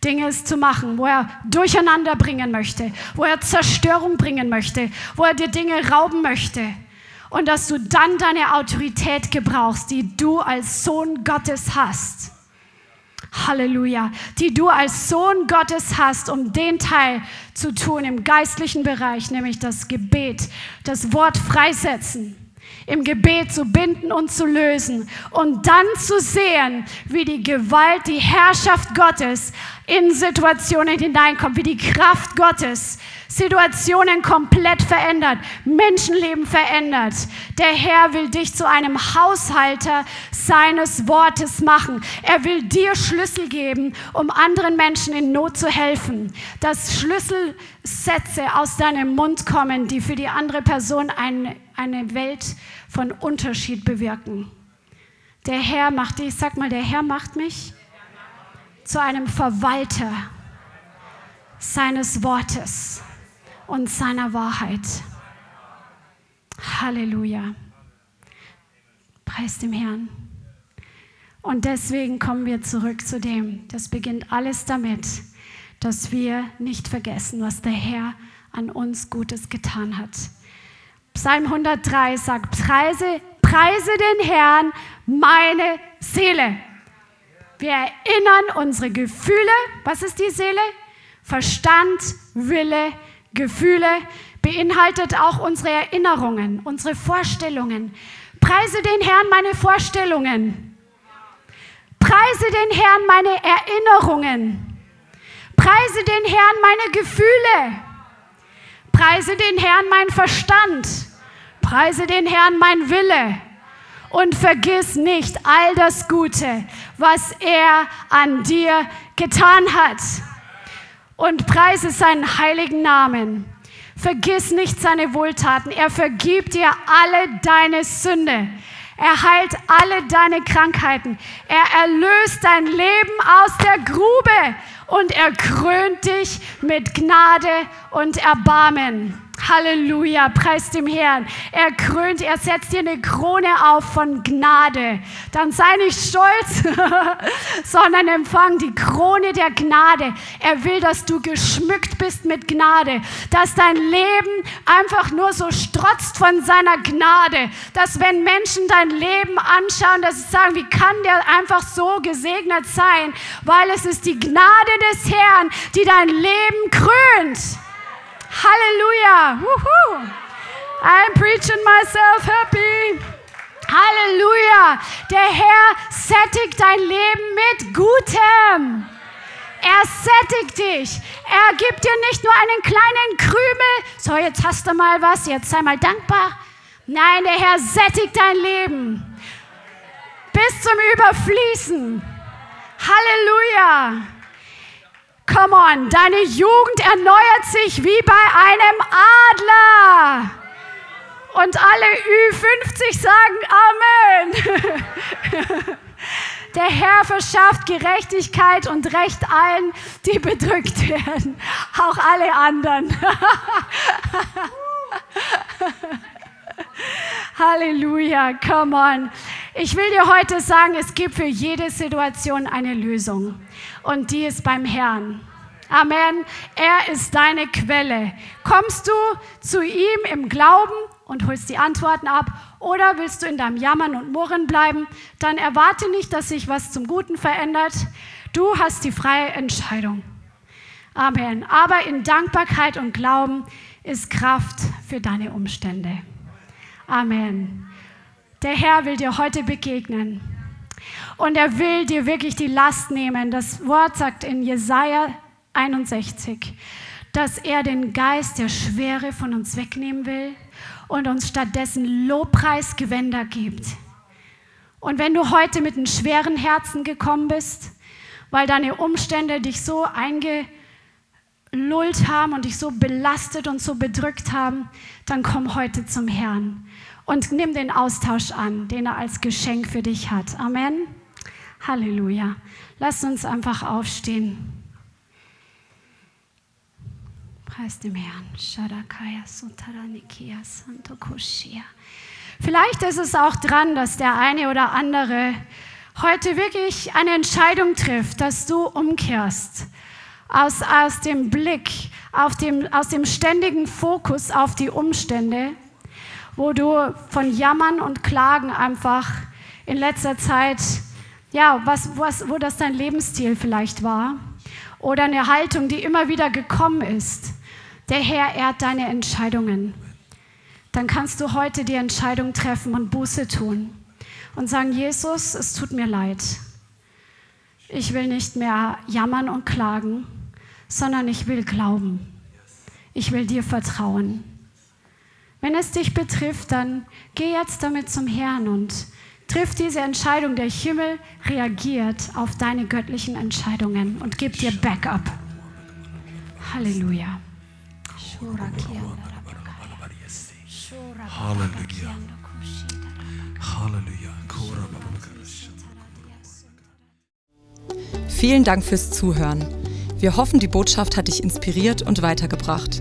Dinge zu machen, wo er Durcheinander bringen möchte, wo er Zerstörung bringen möchte, wo er dir Dinge rauben möchte und dass du dann deine Autorität gebrauchst, die du als Sohn Gottes hast. Halleluja, die du als Sohn Gottes hast, um den Teil zu tun im geistlichen Bereich, nämlich das Gebet, das Wort freisetzen im Gebet zu binden und zu lösen und dann zu sehen, wie die Gewalt, die Herrschaft Gottes in Situationen hineinkommt, wie die Kraft Gottes Situationen komplett verändert, Menschenleben verändert. Der Herr will dich zu einem Haushalter seines Wortes machen. Er will dir Schlüssel geben, um anderen Menschen in Not zu helfen. Dass Schlüsselsätze aus deinem Mund kommen, die für die andere Person eine, eine Welt von Unterschied bewirken. Der Herr macht dich, sag mal, der Herr macht mich zu einem Verwalter seines Wortes und seiner Wahrheit. Halleluja. Preis dem Herrn. Und deswegen kommen wir zurück zu dem. Das beginnt alles damit, dass wir nicht vergessen, was der Herr an uns Gutes getan hat. Psalm 103 sagt, preise, preise den Herrn, meine Seele. Wir erinnern unsere Gefühle. Was ist die Seele? Verstand, Wille, Gefühle, beinhaltet auch unsere Erinnerungen, unsere Vorstellungen. Preise den Herrn meine Vorstellungen. Preise den Herrn meine Erinnerungen. Preise den Herrn meine Gefühle. Preise den Herrn mein Verstand. Preise den Herrn mein Wille. Und vergiss nicht all das Gute, was er an dir getan hat und preise seinen heiligen Namen. Vergiss nicht seine Wohltaten. Er vergibt dir alle deine Sünde. Er heilt alle deine Krankheiten. Er erlöst dein Leben aus der Grube und er krönt dich mit Gnade und Erbarmen. Halleluja, preis dem Herrn. Er krönt, er setzt dir eine Krone auf von Gnade. Dann sei nicht stolz, sondern empfang die Krone der Gnade. Er will, dass du geschmückt bist mit Gnade, dass dein Leben einfach nur so strotzt von seiner Gnade, dass wenn Menschen dein Leben anschauen, dass sie sagen, wie kann der einfach so gesegnet sein, weil es ist die Gnade des Herrn, die dein Leben krönt. Halleluja. Woohoo. I'm preaching myself happy. Halleluja. Der Herr sättigt dein Leben mit Gutem. Er sättigt dich. Er gibt dir nicht nur einen kleinen Krümel. So, jetzt hast du mal was, jetzt sei mal dankbar. Nein, der Herr sättigt dein Leben. Bis zum Überfließen. Halleluja. Come on, deine Jugend erneuert sich wie bei einem Adler. Und alle Ü50 sagen Amen. Der Herr verschafft Gerechtigkeit und Recht allen, die bedrückt werden, auch alle anderen. Halleluja, come on. Ich will dir heute sagen, es gibt für jede Situation eine Lösung und die ist beim Herrn. Amen. Er ist deine Quelle. Kommst du zu ihm im Glauben und holst die Antworten ab oder willst du in deinem Jammern und Murren bleiben, dann erwarte nicht, dass sich was zum Guten verändert. Du hast die freie Entscheidung. Amen. Aber in Dankbarkeit und Glauben ist Kraft für deine Umstände. Amen. Der Herr will dir heute begegnen. Und er will dir wirklich die Last nehmen. Das Wort sagt in Jesaja 61, dass er den Geist der Schwere von uns wegnehmen will und uns stattdessen Lobpreisgewänder gibt. Und wenn du heute mit einem schweren Herzen gekommen bist, weil deine Umstände dich so eingelullt haben und dich so belastet und so bedrückt haben, dann komm heute zum Herrn und nimm den Austausch an, den er als Geschenk für dich hat. Amen. Halleluja. Lass uns einfach aufstehen. Preis dem Herrn. Vielleicht ist es auch dran, dass der eine oder andere heute wirklich eine Entscheidung trifft, dass du umkehrst aus, aus dem Blick, auf dem, aus dem ständigen Fokus auf die Umstände, wo du von Jammern und Klagen einfach in letzter Zeit, ja, was, was, wo das dein Lebensstil vielleicht war, oder eine Haltung, die immer wieder gekommen ist der Herr ehrt deine Entscheidungen. Dann kannst du heute die Entscheidung treffen und Buße tun und sagen, Jesus, es tut mir leid. Ich will nicht mehr jammern und klagen, sondern ich will glauben. Ich will dir vertrauen. Wenn es dich betrifft, dann geh jetzt damit zum Herrn und triff diese Entscheidung. Der Himmel reagiert auf deine göttlichen Entscheidungen und gibt dir Backup. Halleluja. Halleluja. Halleluja. Vielen Dank fürs Zuhören. Wir hoffen, die Botschaft hat dich inspiriert und weitergebracht.